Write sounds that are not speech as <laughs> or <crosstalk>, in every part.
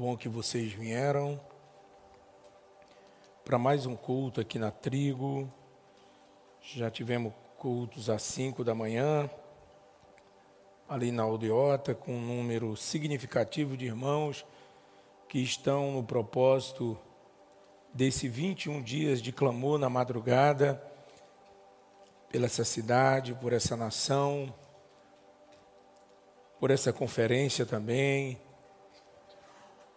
bom que vocês vieram para mais um culto aqui na Trigo. Já tivemos cultos às 5 da manhã, ali na Aldeota, com um número significativo de irmãos que estão no propósito desse 21 dias de clamor na madrugada pela essa cidade, por essa nação, por essa conferência também.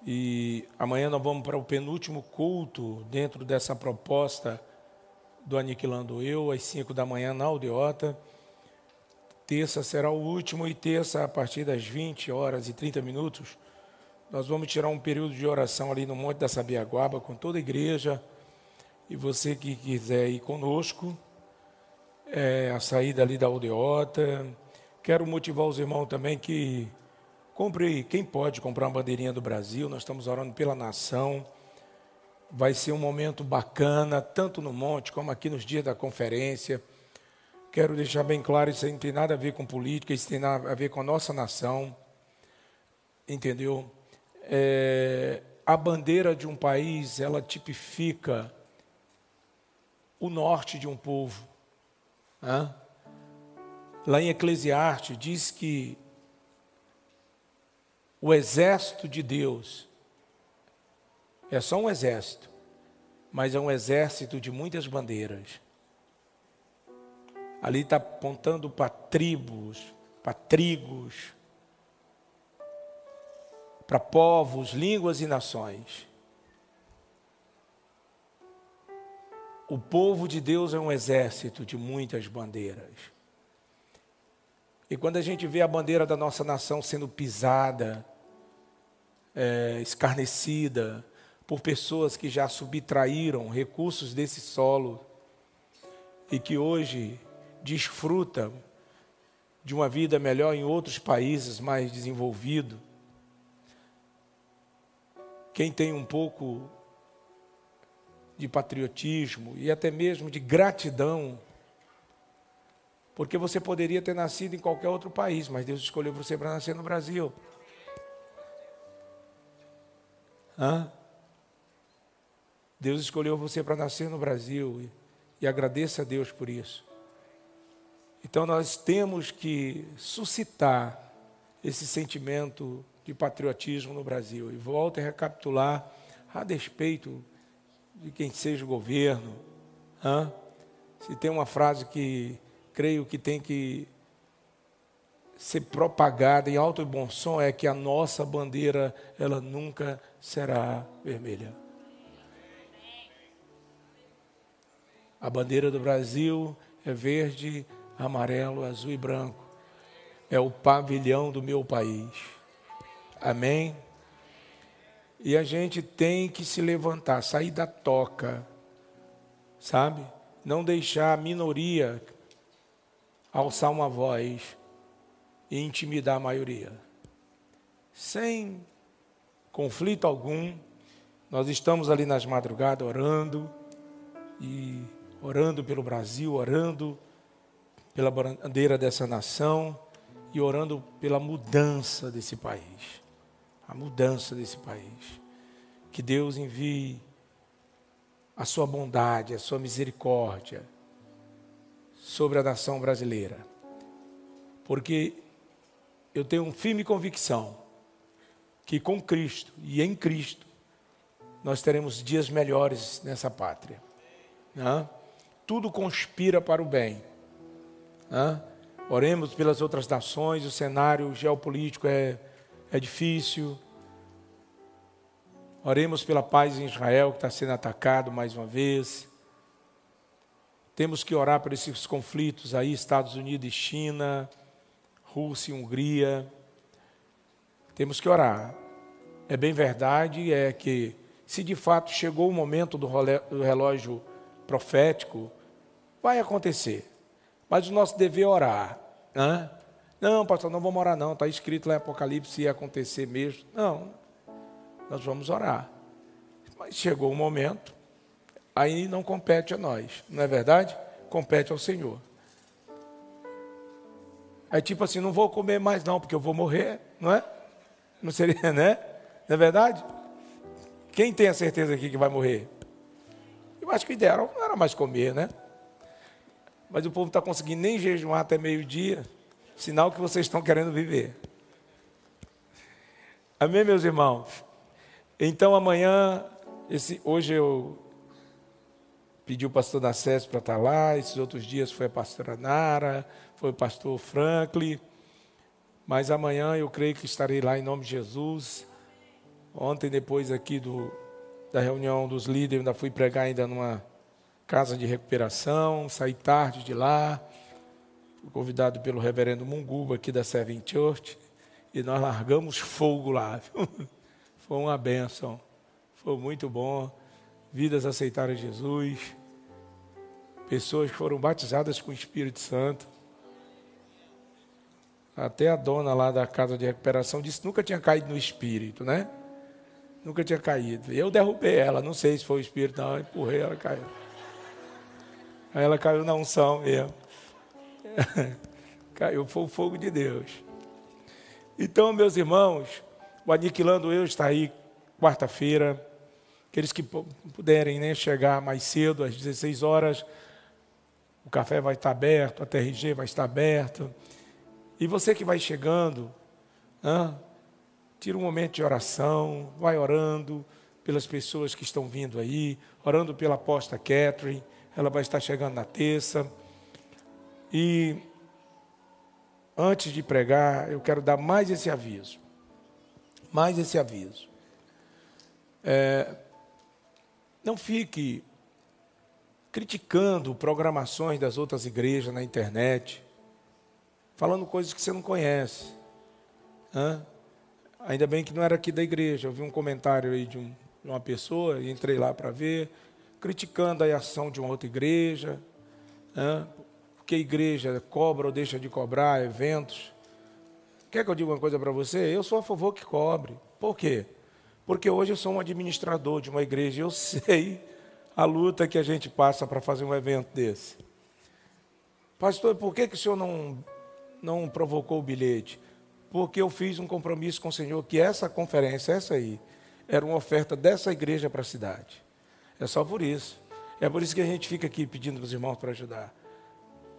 E amanhã nós vamos para o penúltimo culto dentro dessa proposta do Aniquilando Eu, às 5 da manhã na Aldeota. Terça será o último e terça, a partir das 20 horas e 30 minutos, nós vamos tirar um período de oração ali no Monte da Sabiaguaba com toda a igreja. E você que quiser ir conosco, é, a saída ali da Aldeota, Quero motivar os irmãos também que compre, quem pode comprar uma bandeirinha do Brasil, nós estamos orando pela nação. Vai ser um momento bacana, tanto no monte como aqui nos dias da conferência. Quero deixar bem claro, isso não tem nada a ver com política, isso tem nada a ver com a nossa nação. Entendeu? É, a bandeira de um país, ela tipifica o norte de um povo. Né? Lá em Eclesiastes diz que o exército de Deus é só um exército, mas é um exército de muitas bandeiras. Ali está apontando para tribos, para trigos, para povos, línguas e nações. O povo de Deus é um exército de muitas bandeiras. E quando a gente vê a bandeira da nossa nação sendo pisada, é, escarnecida por pessoas que já subtraíram recursos desse solo e que hoje desfrutam de uma vida melhor em outros países mais desenvolvidos, quem tem um pouco de patriotismo e até mesmo de gratidão porque você poderia ter nascido em qualquer outro país, mas Deus escolheu você para nascer no Brasil. Hã? Deus escolheu você para nascer no Brasil e, e agradeça a Deus por isso. Então nós temos que suscitar esse sentimento de patriotismo no Brasil. E volto a recapitular a despeito de quem seja o governo. Hã? Se tem uma frase que creio que tem que ser propagada em alto e bom som é que a nossa bandeira ela nunca será vermelha. A bandeira do Brasil é verde, amarelo, azul e branco. É o pavilhão do meu país. Amém? E a gente tem que se levantar, sair da toca, sabe? Não deixar a minoria alçar uma voz e intimidar a maioria. Sem conflito algum, nós estamos ali nas madrugadas orando e orando pelo Brasil, orando pela bandeira dessa nação e orando pela mudança desse país. A mudança desse país. Que Deus envie a sua bondade, a sua misericórdia sobre a nação brasileira. Porque eu tenho firme convicção que com Cristo e em Cristo nós teremos dias melhores nessa pátria. Né? Tudo conspira para o bem. Né? Oremos pelas outras nações, o cenário geopolítico é, é difícil. Oremos pela paz em Israel, que está sendo atacado mais uma vez. Temos que orar por esses conflitos aí, Estados Unidos e China, Rússia e Hungria. Temos que orar. É bem verdade, é que se de fato chegou o momento do relógio profético, vai acontecer. Mas o nosso dever é orar. Né? Não, pastor, não vamos orar não. Está escrito lá em Apocalipse se ia acontecer mesmo. Não, nós vamos orar. Mas chegou o momento, aí não compete a nós, não é verdade? Compete ao Senhor. Aí tipo assim, não vou comer mais não, porque eu vou morrer, não é? Não seria, né? Não é verdade? Quem tem a certeza aqui que vai morrer? Eu acho que o ideal não era mais comer, né? Mas o povo está conseguindo nem jejuar até meio-dia, sinal que vocês estão querendo viver. Amém, meus irmãos? Então amanhã, esse, hoje eu pedi o pastor Nacés para estar lá, esses outros dias foi a pastora Nara, foi o pastor Franklin, mas amanhã eu creio que estarei lá em nome de Jesus. Ontem, depois aqui do, da reunião dos líderes, ainda fui pregar ainda numa casa de recuperação, saí tarde de lá, fui convidado pelo reverendo Munguba aqui da Seven Church, e nós largamos fogo lá. <laughs> Foi uma bênção, foi muito bom. Vidas aceitaram Jesus, pessoas foram batizadas com o Espírito Santo. Até a dona lá da casa de recuperação disse que nunca tinha caído no espírito, né? Nunca tinha caído. Eu derrubei ela, não sei se foi o espírito, não, eu empurrei, ela caiu. Aí ela caiu na unção mesmo. <laughs> caiu, foi o fogo de Deus. Então, meus irmãos, o Aniquilando Eu está aí quarta-feira. Aqueles que puderem né, chegar mais cedo, às 16 horas, o café vai estar aberto, a TRG vai estar aberta. E você que vai chegando, tira um momento de oração, vai orando pelas pessoas que estão vindo aí, orando pela aposta Catherine, ela vai estar chegando na terça. E antes de pregar, eu quero dar mais esse aviso. Mais esse aviso. É, não fique criticando programações das outras igrejas na internet, falando coisas que você não conhece. Hã? Ainda bem que não era aqui da igreja. Eu vi um comentário aí de, um, de uma pessoa, e entrei lá para ver, criticando a ação de uma outra igreja, hã? que a igreja cobra ou deixa de cobrar eventos. Quer que eu diga uma coisa para você? Eu sou a favor que cobre. Por quê? Porque hoje eu sou um administrador de uma igreja e eu <laughs> sei a luta que a gente passa para fazer um evento desse. Pastor, por que, que o senhor não, não provocou o bilhete? Porque eu fiz um compromisso com o Senhor que essa conferência, essa aí, era uma oferta dessa igreja para a cidade. É só por isso. É por isso que a gente fica aqui pedindo para os irmãos para ajudar.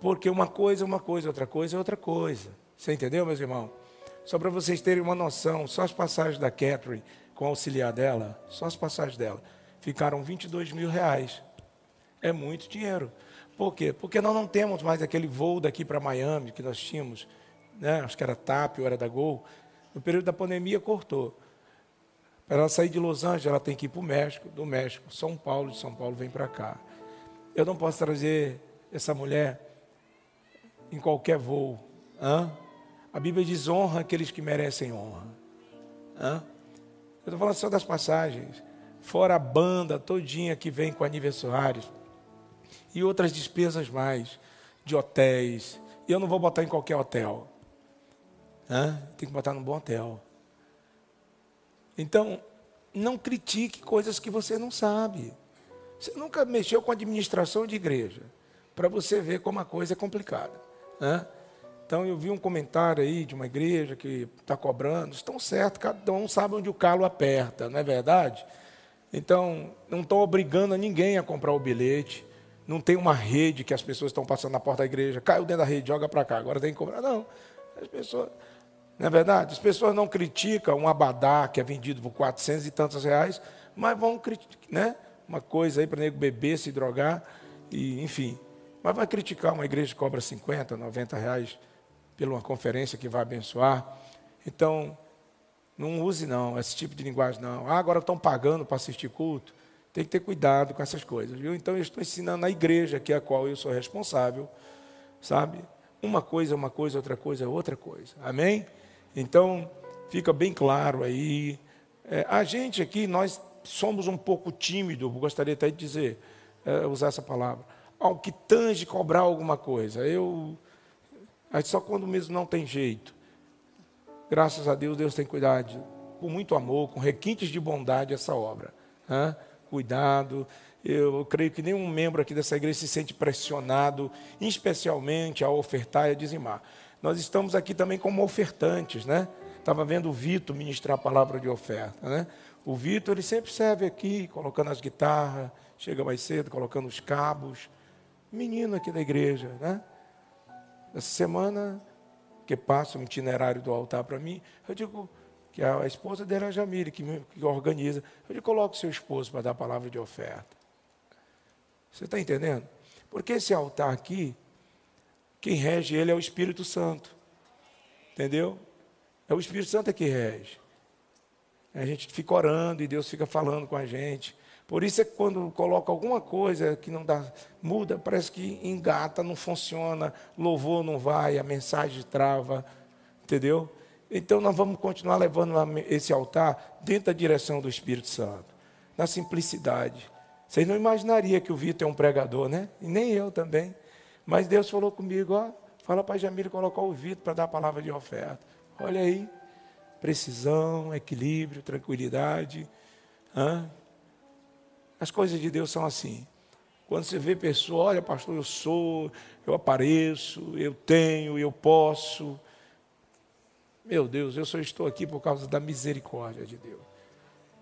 Porque uma coisa é uma coisa, outra coisa é outra coisa. Você entendeu, meus irmãos? Só para vocês terem uma noção, só as passagens da Catherine com o auxiliar dela, só as passagens dela, ficaram 22 mil reais. É muito dinheiro. Por quê? Porque nós não temos mais aquele voo daqui para Miami que nós tínhamos, né? acho que era TAP ou era da Gol. No período da pandemia cortou. Para ela sair de Los Angeles, ela tem que ir para o México, do México, São Paulo, de São Paulo vem para cá. Eu não posso trazer essa mulher em qualquer voo. Hã? A Bíblia diz honra aqueles que merecem honra. Hã? Eu estou falando só das passagens. Fora a banda todinha que vem com aniversários. E outras despesas mais, de hotéis. E eu não vou botar em qualquer hotel. Tem que botar num bom hotel. Então, não critique coisas que você não sabe. Você nunca mexeu com administração de igreja. Para você ver como a coisa é complicada. Então eu vi um comentário aí de uma igreja que está cobrando, estão certo, cada um sabe onde o calo aperta, não é verdade? Então, não estão obrigando a ninguém a comprar o bilhete, não tem uma rede que as pessoas estão passando na porta da igreja, caiu dentro da rede, joga para cá, agora tem que comprar. Não, as pessoas, não é verdade? As pessoas não criticam um abadá que é vendido por 400 e tantos reais, mas vão criticar, né? Uma coisa aí para nego beber, se drogar, e enfim. Mas vai criticar uma igreja que cobra 50, 90 reais por uma conferência que vai abençoar. Então, não use não esse tipo de linguagem não. Ah, agora estão pagando para assistir culto. Tem que ter cuidado com essas coisas, viu? Então eu estou ensinando na igreja que é a qual eu sou responsável, sabe? Uma coisa é uma coisa, outra coisa é outra coisa. Amém? Então, fica bem claro aí. É, a gente aqui, nós somos um pouco tímidos, gostaria até de dizer, é, usar essa palavra ao que tange cobrar alguma coisa. Eu só quando mesmo não tem jeito. Graças a Deus, Deus tem cuidado com muito amor, com requintes de bondade essa obra. Cuidado. Eu creio que nenhum membro aqui dessa igreja se sente pressionado, especialmente a ofertar e a dizimar. nós estamos aqui também como ofertantes, né? Estava vendo o Vitor ministrar a palavra de oferta, né? O Vitor, ele sempre serve aqui, colocando as guitarras, chega mais cedo, colocando os cabos. Menino aqui da igreja, né? Essa semana, que passa um itinerário do altar para mim, eu digo que a esposa dele é a Jamile, que, que organiza. Eu digo, coloque seu esposo para dar a palavra de oferta. Você está entendendo? Porque esse altar aqui, quem rege ele é o Espírito Santo. Entendeu? É o Espírito Santo que rege. A gente fica orando e Deus fica falando com a gente. Por isso é que quando coloca alguma coisa que não dá, muda, parece que engata, não funciona, louvor não vai, a mensagem trava, entendeu? Então nós vamos continuar levando esse altar dentro da direção do Espírito Santo, na simplicidade. Vocês não imaginariam que o Vitor é um pregador, né? E nem eu também. Mas Deus falou comigo, ó, fala para Jamila colocar o Vitor para dar a palavra de oferta. Olha aí, precisão, equilíbrio, tranquilidade. As coisas de Deus são assim. Quando você vê pessoa, olha, pastor, eu sou, eu apareço, eu tenho, eu posso. Meu Deus, eu só estou aqui por causa da misericórdia de Deus.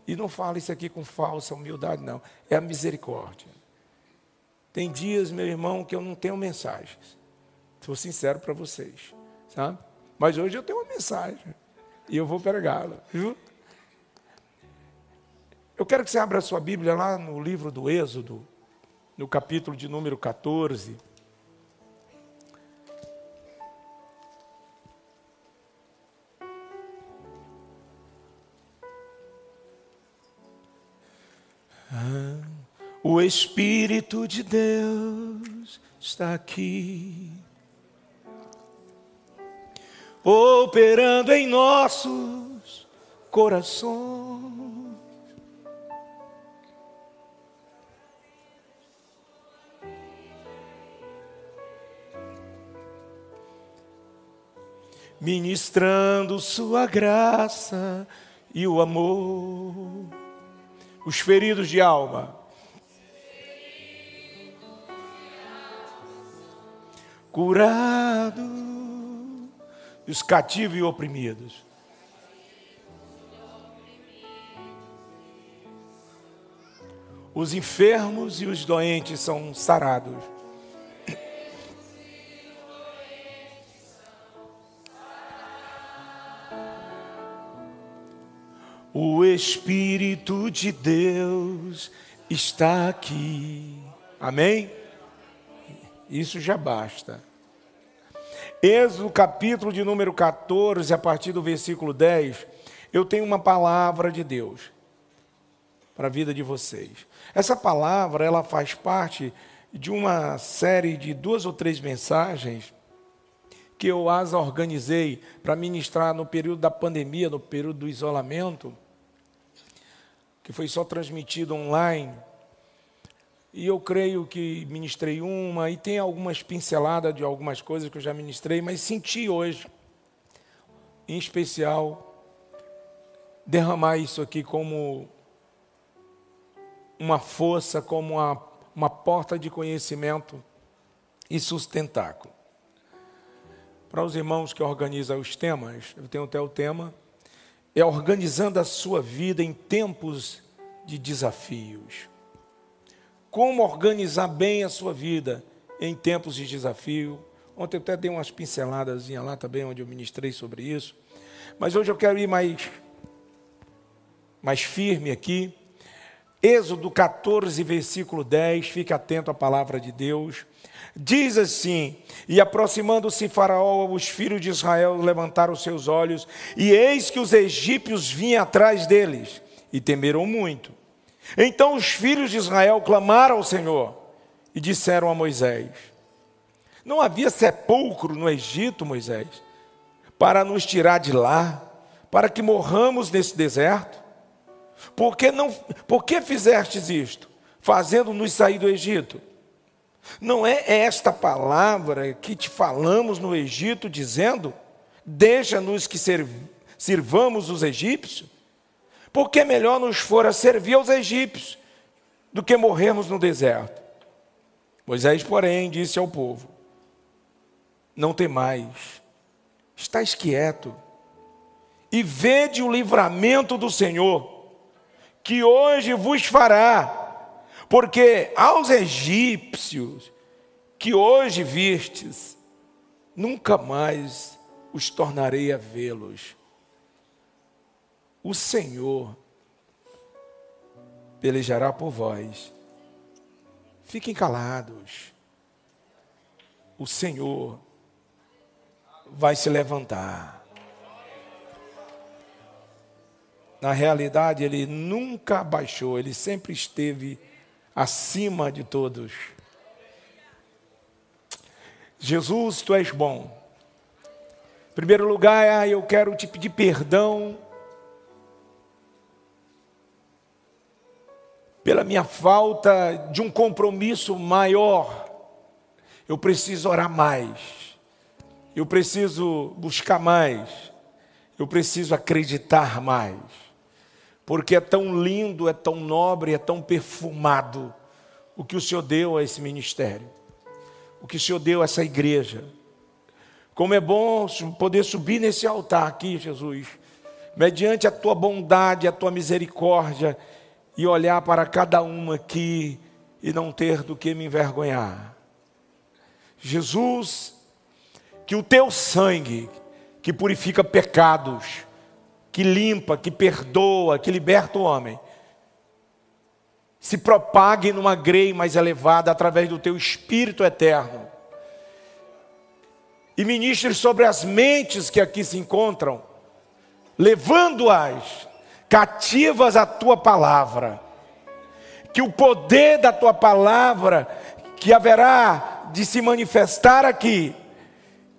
E não fala isso aqui com falsa humildade, não. É a misericórdia. Tem dias, meu irmão, que eu não tenho mensagens. Sou sincero para vocês, sabe? Mas hoje eu tenho uma mensagem e eu vou pregá-la, viu? Eu quero que você abra a sua Bíblia lá no livro do Êxodo, no capítulo de número 14. Ah, o Espírito de Deus está aqui, operando em nossos corações. Ministrando Sua graça e o amor. Os feridos de alma. Curado, os cativos e oprimidos. Os enfermos e os doentes são sarados. O Espírito de Deus está aqui. Amém? Isso já basta. Êxodo capítulo de número 14, a partir do versículo 10, eu tenho uma palavra de Deus para a vida de vocês. Essa palavra, ela faz parte de uma série de duas ou três mensagens que eu as organizei para ministrar no período da pandemia, no período do isolamento, que foi só transmitido online. E eu creio que ministrei uma, e tem algumas pinceladas de algumas coisas que eu já ministrei, mas senti hoje, em especial, derramar isso aqui como uma força, como uma, uma porta de conhecimento e sustentáculo. Para os irmãos que organizam os temas, eu tenho até o tema, é organizando a sua vida em tempos de desafios. Como organizar bem a sua vida em tempos de desafio. Ontem eu até dei umas pinceladas lá também, onde eu ministrei sobre isso. Mas hoje eu quero ir mais, mais firme aqui. Êxodo 14, versículo 10, fique atento à palavra de Deus. Diz assim: E aproximando-se Faraó, os filhos de Israel levantaram seus olhos, e eis que os egípcios vinham atrás deles, e temeram muito. Então os filhos de Israel clamaram ao Senhor e disseram a Moisés: Não havia sepulcro no Egito, Moisés, para nos tirar de lá, para que morramos nesse deserto? Por que, não, por que fizestes isto, fazendo-nos sair do Egito? Não é esta palavra que te falamos no Egito, dizendo: Deixa-nos que sirvamos os egípcios? Porque melhor nos fora servir aos egípcios do que morrermos no deserto. Moisés, porém, disse ao povo: Não temais, estáis quieto e vede o livramento do Senhor, que hoje vos fará, porque aos egípcios que hoje vistes, nunca mais os tornarei a vê-los. O Senhor pelejará por vós. Fiquem calados. O Senhor vai se levantar. Na realidade, ele nunca abaixou, ele sempre esteve acima de todos. Jesus, tu és bom. Em primeiro lugar, eu quero te pedir perdão pela minha falta de um compromisso maior. Eu preciso orar mais. Eu preciso buscar mais. Eu preciso acreditar mais. Porque é tão lindo, é tão nobre, é tão perfumado o que o Senhor deu a esse ministério. O que o Senhor deu a essa igreja. Como é bom poder subir nesse altar aqui, Jesus, mediante a tua bondade, a tua misericórdia e olhar para cada uma aqui e não ter do que me envergonhar. Jesus, que o teu sangue, que purifica pecados, que limpa, que perdoa, que liberta o homem, se propague numa grei mais elevada através do teu Espírito eterno. E ministre sobre as mentes que aqui se encontram, levando-as cativas à tua palavra. Que o poder da tua palavra, que haverá de se manifestar aqui,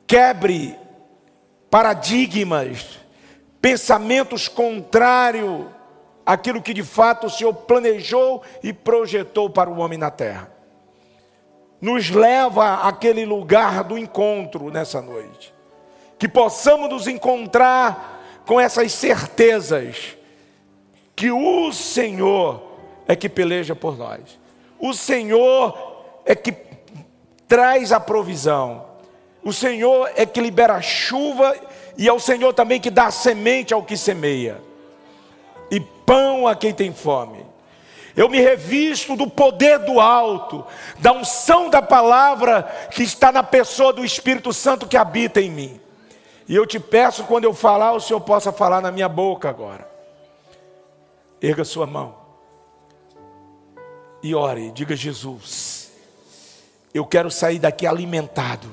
quebre paradigmas, pensamentos contrários àquilo que de fato o Senhor planejou e projetou para o homem na terra. Nos leva àquele lugar do encontro nessa noite. Que possamos nos encontrar com essas certezas que o Senhor é que peleja por nós. O Senhor é que traz a provisão. O Senhor é que libera a chuva e é o Senhor também que dá semente ao que semeia. E pão a quem tem fome. Eu me revisto do poder do alto, da unção da palavra que está na pessoa do Espírito Santo que habita em mim. E eu te peço, quando eu falar, o Senhor possa falar na minha boca agora. Erga sua mão e ore, diga Jesus, eu quero sair daqui alimentado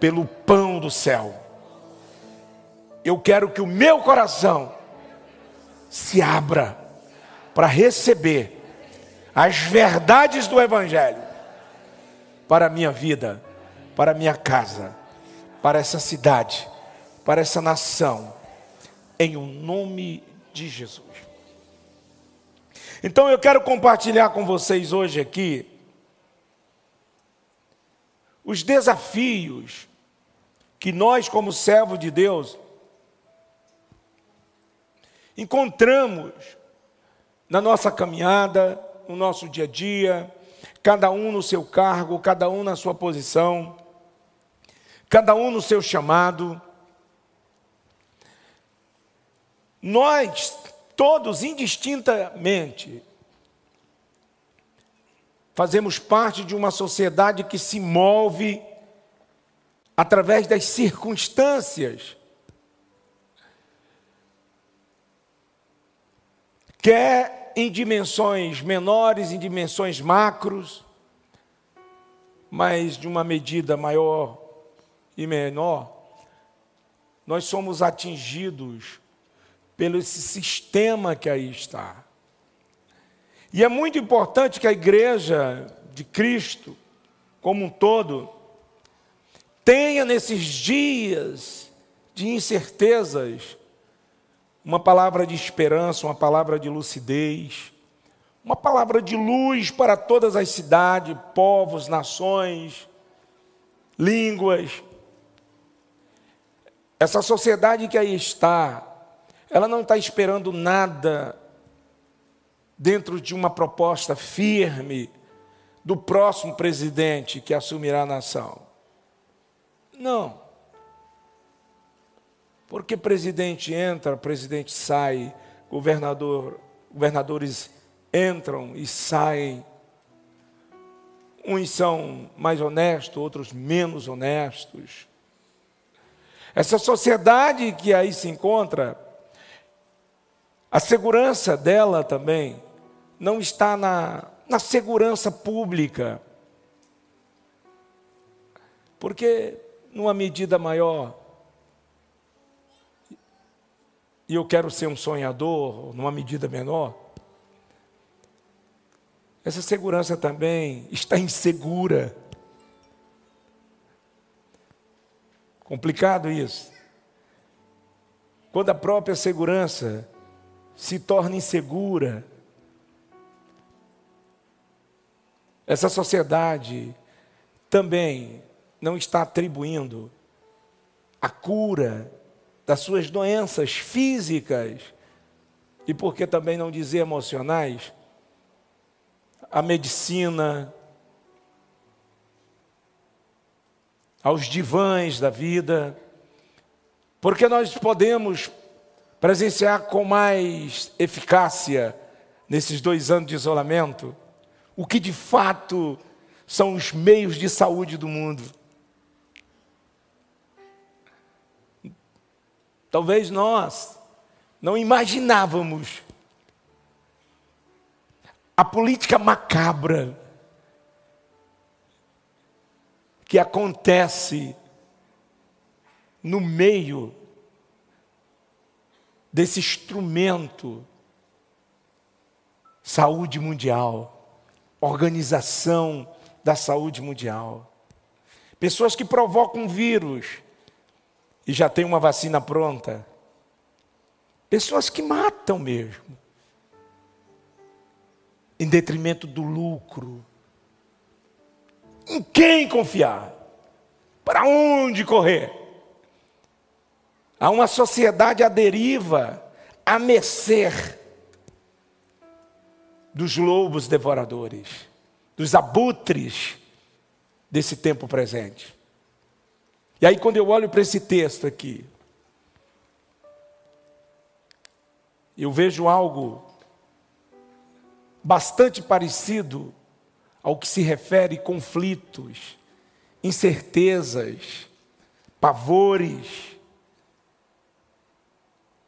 pelo pão do céu. Eu quero que o meu coração se abra para receber as verdades do Evangelho para a minha vida, para a minha casa, para essa cidade, para essa nação, em o nome de Jesus. Então eu quero compartilhar com vocês hoje aqui os desafios que nós, como servos de Deus, encontramos na nossa caminhada, no nosso dia a dia, cada um no seu cargo, cada um na sua posição, cada um no seu chamado. Nós todos indistintamente, fazemos parte de uma sociedade que se move através das circunstâncias. Quer em dimensões menores, em dimensões macros, mas de uma medida maior e menor, nós somos atingidos pelo esse sistema que aí está. E é muito importante que a igreja de Cristo, como um todo, tenha nesses dias de incertezas uma palavra de esperança, uma palavra de lucidez, uma palavra de luz para todas as cidades, povos, nações, línguas. Essa sociedade que aí está, ela não está esperando nada dentro de uma proposta firme do próximo presidente que assumirá a nação. Não. Porque presidente entra, presidente sai, governador, governadores entram e saem. Uns são mais honestos, outros menos honestos. Essa sociedade que aí se encontra, a segurança dela também não está na, na segurança pública. Porque, numa medida maior, e eu quero ser um sonhador, numa medida menor, essa segurança também está insegura. Complicado isso. Quando a própria segurança se torna insegura, essa sociedade também não está atribuindo a cura das suas doenças físicas e por que também não dizer emocionais, a medicina, aos divãs da vida, porque nós podemos presenciar com mais eficácia, nesses dois anos de isolamento, o que de fato são os meios de saúde do mundo. Talvez nós não imaginávamos a política macabra que acontece no meio desse instrumento saúde mundial, organização da saúde mundial. Pessoas que provocam vírus e já tem uma vacina pronta. Pessoas que matam mesmo, em detrimento do lucro. Em quem confiar? Para onde correr? Há uma sociedade à deriva, a mercê dos lobos devoradores, dos abutres desse tempo presente. E aí, quando eu olho para esse texto aqui, eu vejo algo bastante parecido ao que se refere conflitos, incertezas, pavores,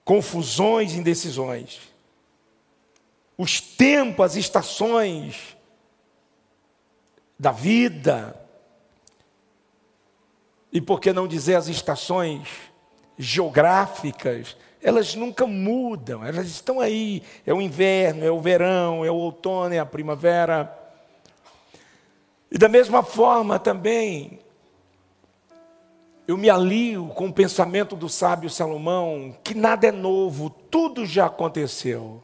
confusões, indecisões. Os tempos, as estações da vida, e por que não dizer as estações geográficas, elas nunca mudam, elas estão aí. É o inverno, é o verão, é o outono, é a primavera. E da mesma forma também, eu me alio com o pensamento do sábio Salomão, que nada é novo, tudo já aconteceu.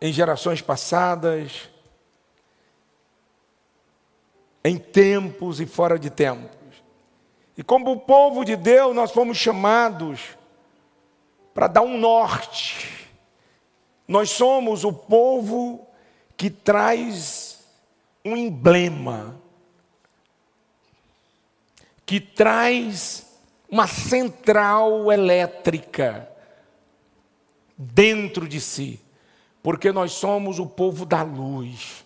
Em gerações passadas, em tempos e fora de tempos. E como o povo de Deus, nós fomos chamados para dar um norte. Nós somos o povo que traz um emblema, que traz uma central elétrica dentro de si, porque nós somos o povo da luz.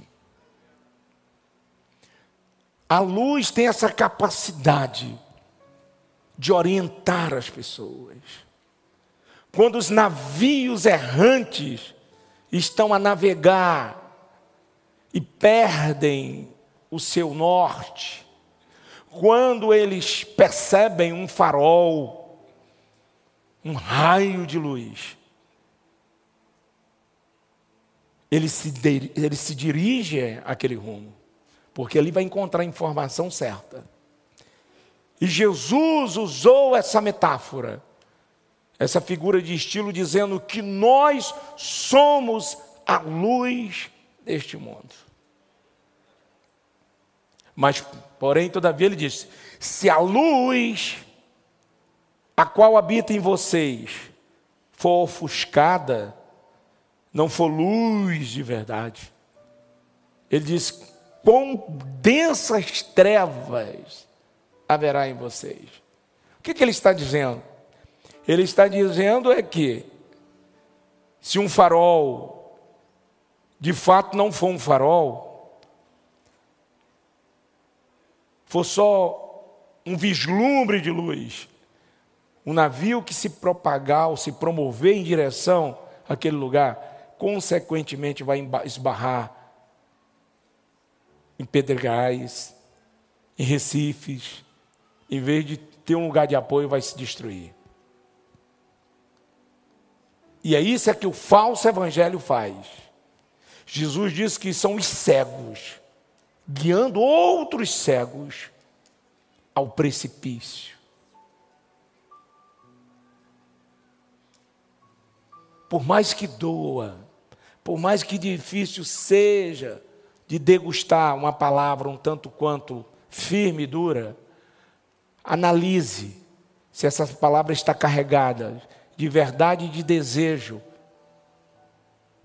A luz tem essa capacidade de orientar as pessoas. Quando os navios errantes estão a navegar e perdem o seu norte, quando eles percebem um farol, um raio de luz, eles se, eles se dirigem àquele rumo porque ali vai encontrar a informação certa. E Jesus usou essa metáfora, essa figura de estilo, dizendo que nós somos a luz deste mundo. Mas, porém, todavia, ele diz: se a luz a qual habita em vocês for ofuscada, não for luz de verdade. Ele diz: quão densas trevas haverá em vocês. O que, que ele está dizendo? Ele está dizendo é que se um farol de fato não for um farol, for só um vislumbre de luz, um navio que se propagar ou se promover em direção àquele lugar, consequentemente vai esbarrar em pedregais, em recifes, em vez de ter um lugar de apoio, vai se destruir. E é isso é que o falso evangelho faz. Jesus diz que são os cegos, guiando outros cegos ao precipício. Por mais que doa, por mais que difícil seja de degustar uma palavra um tanto quanto firme e dura, analise se essa palavra está carregada de verdade e de desejo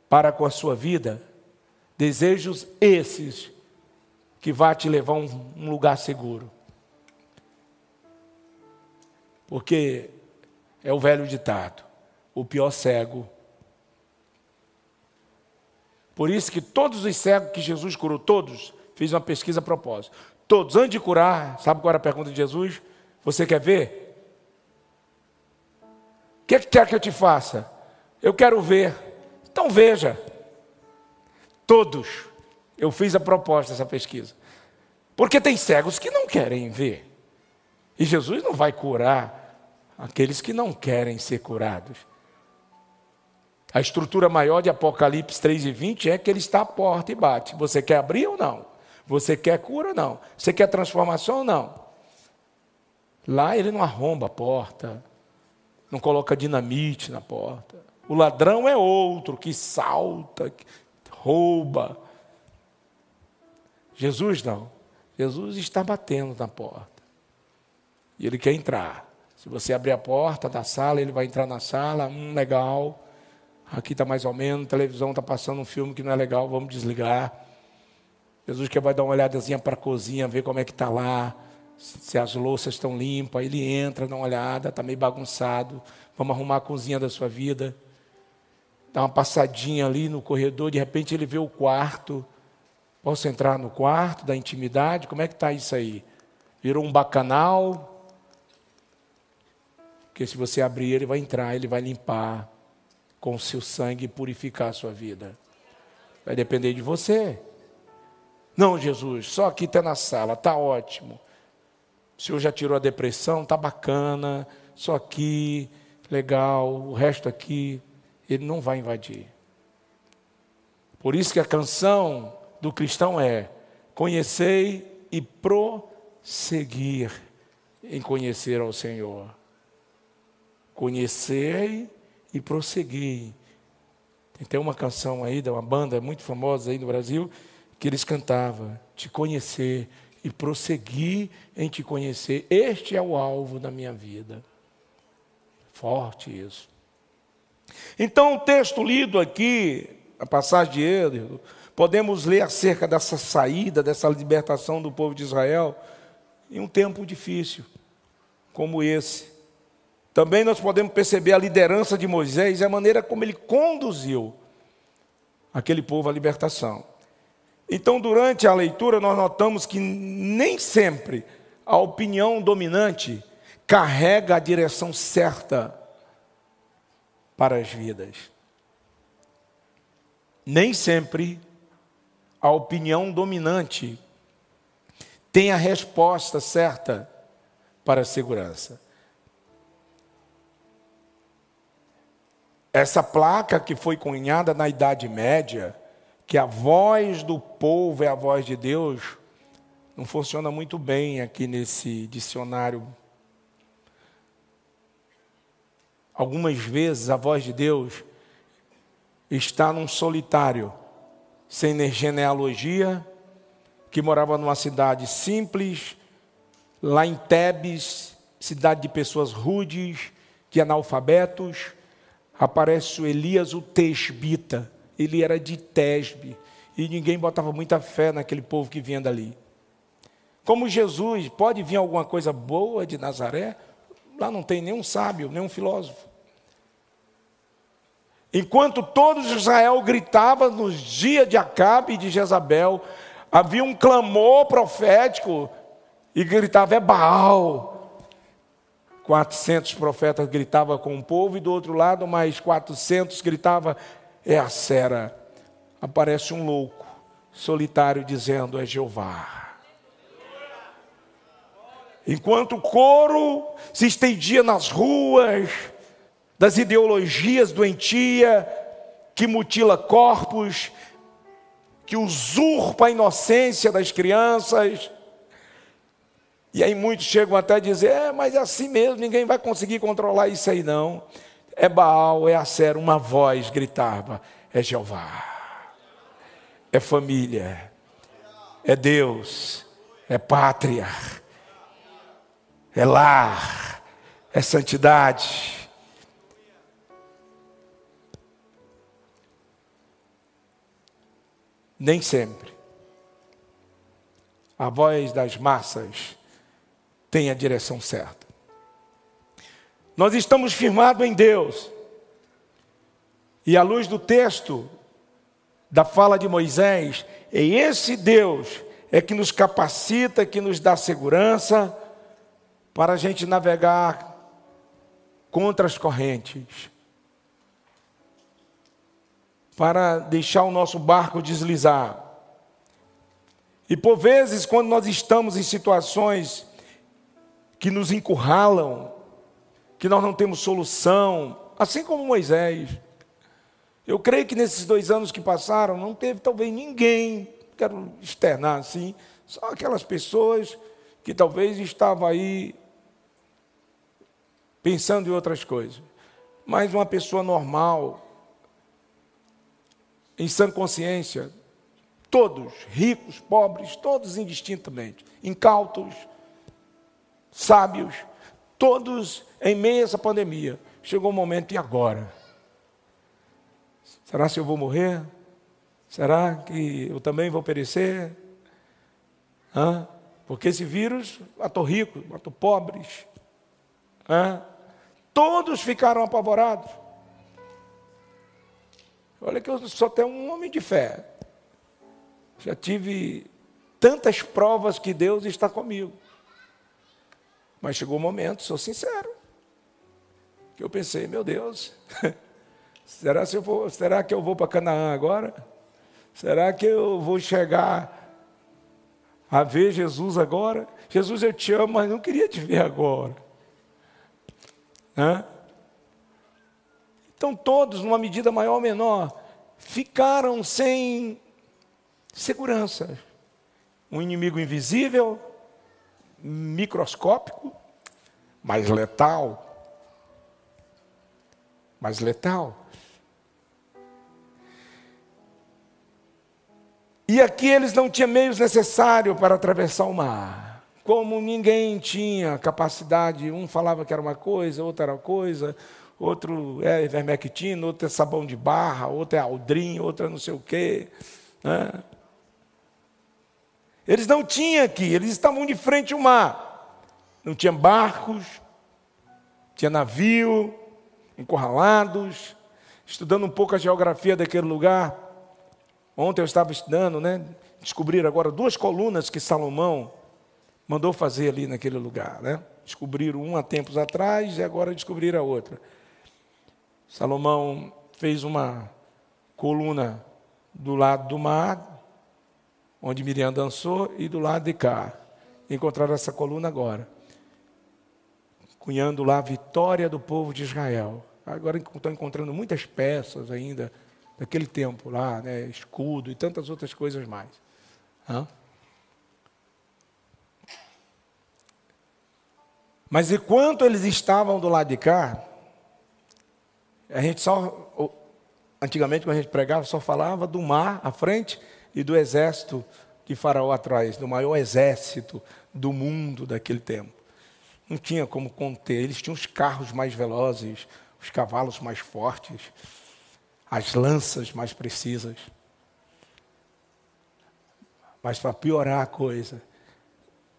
para com a sua vida, desejos esses que vai te levar a um lugar seguro. Porque é o velho ditado: o pior cego. Por isso que todos os cegos que Jesus curou, todos, fiz uma pesquisa a propósito. Todos, antes de curar, sabe qual era a pergunta de Jesus? Você quer ver? que, que quer que eu te faça? Eu quero ver. Então veja. Todos. Eu fiz a proposta dessa pesquisa. Porque tem cegos que não querem ver. E Jesus não vai curar aqueles que não querem ser curados. A estrutura maior de Apocalipse 3 e 20 é que ele está à porta e bate. Você quer abrir ou não? Você quer cura ou não? Você quer transformação ou não? Lá ele não arromba a porta, não coloca dinamite na porta. O ladrão é outro que salta, que rouba. Jesus não. Jesus está batendo na porta. E ele quer entrar. Se você abrir a porta da sala, ele vai entrar na sala. Hum, legal. Aqui está mais ou menos. A televisão está passando um filme que não é legal. Vamos desligar. Jesus quer vai dar uma olhadazinha para a cozinha, ver como é que está lá se as louças estão limpas, ele entra, dá uma olhada, está meio bagunçado, vamos arrumar a cozinha da sua vida. Dá uma passadinha ali no corredor, de repente ele vê o quarto. Posso entrar no quarto da intimidade? Como é que está isso aí? Virou um bacanal? Porque se você abrir, ele vai entrar, ele vai limpar com seu sangue purificar a sua vida. Vai depender de você. Não, Jesus, só aqui está na sala, está ótimo. O senhor já tirou a depressão, tá bacana, só aqui, legal, o resto aqui, ele não vai invadir. Por isso que a canção do cristão é: conhecei e prosseguir em conhecer ao Senhor. Conhecei e prosseguir. Tem uma canção aí de uma banda muito famosa aí no Brasil que eles cantavam: te conhecer e prosseguir em te conhecer. Este é o alvo da minha vida. Forte isso. Então, o texto lido aqui, a passagem de Êxodo, podemos ler acerca dessa saída, dessa libertação do povo de Israel em um tempo difícil, como esse. Também nós podemos perceber a liderança de Moisés e a maneira como ele conduziu aquele povo à libertação. Então, durante a leitura, nós notamos que nem sempre a opinião dominante carrega a direção certa para as vidas. Nem sempre a opinião dominante tem a resposta certa para a segurança. Essa placa que foi cunhada na Idade Média, que a voz do povo é a voz de Deus, não funciona muito bem aqui nesse dicionário. Algumas vezes a voz de Deus está num solitário, sem genealogia, que morava numa cidade simples, lá em Tebes, cidade de pessoas rudes, de analfabetos, aparece o Elias o Tesbita ele era de Tesbe, e ninguém botava muita fé naquele povo que vinha dali. Como Jesus, pode vir alguma coisa boa de Nazaré? Lá não tem nenhum sábio, nenhum filósofo. Enquanto todo Israel gritava nos dias de Acabe e de Jezabel, havia um clamor profético e gritava: é Baal. 400 profetas gritavam com o povo, e do outro lado, mais 400 gritavam: é a Sera. Aparece um louco, solitário, dizendo: é Jeová. Enquanto o coro se estendia nas ruas das ideologias doentia que mutila corpos, que usurpa a inocência das crianças. E aí muitos chegam até a dizer: é, mas é assim mesmo, ninguém vai conseguir controlar isso aí não. É Baal, é Acer, uma voz gritava: é Jeová, é família, é Deus, é pátria é lar, é santidade. Nem sempre a voz das massas tem a direção certa. Nós estamos firmados em Deus. E à luz do texto da fala de Moisés, é esse Deus é que nos capacita, que nos dá segurança, para a gente navegar contra as correntes, para deixar o nosso barco deslizar. E por vezes, quando nós estamos em situações que nos encurralam, que nós não temos solução, assim como Moisés, eu creio que nesses dois anos que passaram, não teve talvez ninguém, quero externar assim, só aquelas pessoas que talvez estavam aí pensando em outras coisas. Mas uma pessoa normal, em sã consciência, todos, ricos, pobres, todos indistintamente, incautos, sábios, todos em meio a essa pandemia. Chegou o momento, e agora? Será que eu vou morrer? Será que eu também vou perecer? Hã? Porque esse vírus matou ricos, matou pobres. Hã? Todos ficaram apavorados. Olha que eu só tenho um homem de fé. Já tive tantas provas que Deus está comigo. Mas chegou o um momento, sou sincero, que eu pensei, meu Deus, <laughs> será, se eu vou, será que eu vou para Canaã agora? Será que eu vou chegar a ver Jesus agora? Jesus, eu te amo, mas não queria te ver agora. Hã? Então, todos, numa medida maior ou menor, ficaram sem segurança. Um inimigo invisível, microscópico, mas letal. Mas letal. E aqui eles não tinham meios necessários para atravessar o mar. Como ninguém tinha capacidade, um falava que era uma coisa, outro era coisa, outro é ivermectina, outro é sabão de barra, outro é aldrin, outro é não sei o quê. Né? Eles não tinham aqui, eles estavam de frente ao mar. Não tinha barcos, tinha navio, encurralados, estudando um pouco a geografia daquele lugar. Ontem eu estava estudando, né? Descobriram agora duas colunas que Salomão mandou fazer ali naquele lugar. Né? Descobriram uma tempos atrás e agora descobriram a outra. Salomão fez uma coluna do lado do mar, onde Miriam dançou, e do lado de cá. Encontraram essa coluna agora, cunhando lá a vitória do povo de Israel. Agora estão encontrando muitas peças ainda daquele tempo lá, né? escudo e tantas outras coisas mais. Hã? Mas enquanto eles estavam do lado de cá, a gente só, antigamente quando a gente pregava, só falava do mar à frente e do exército de Faraó atrás, do maior exército do mundo daquele tempo. Não tinha como conter, eles tinham os carros mais velozes, os cavalos mais fortes, as lanças mais precisas. Mas para piorar a coisa,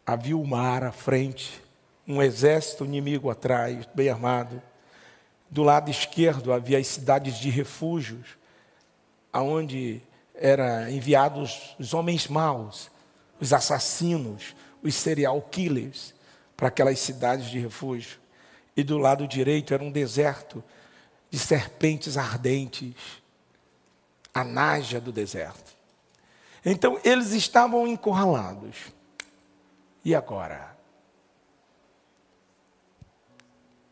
havia o mar à frente, um exército inimigo atrás, bem armado. Do lado esquerdo havia as cidades de refúgios, aonde eram enviados os homens maus, os assassinos, os serial killers para aquelas cidades de refúgio. E do lado direito era um deserto de serpentes ardentes, a naja do deserto. Então eles estavam encurralados. E agora?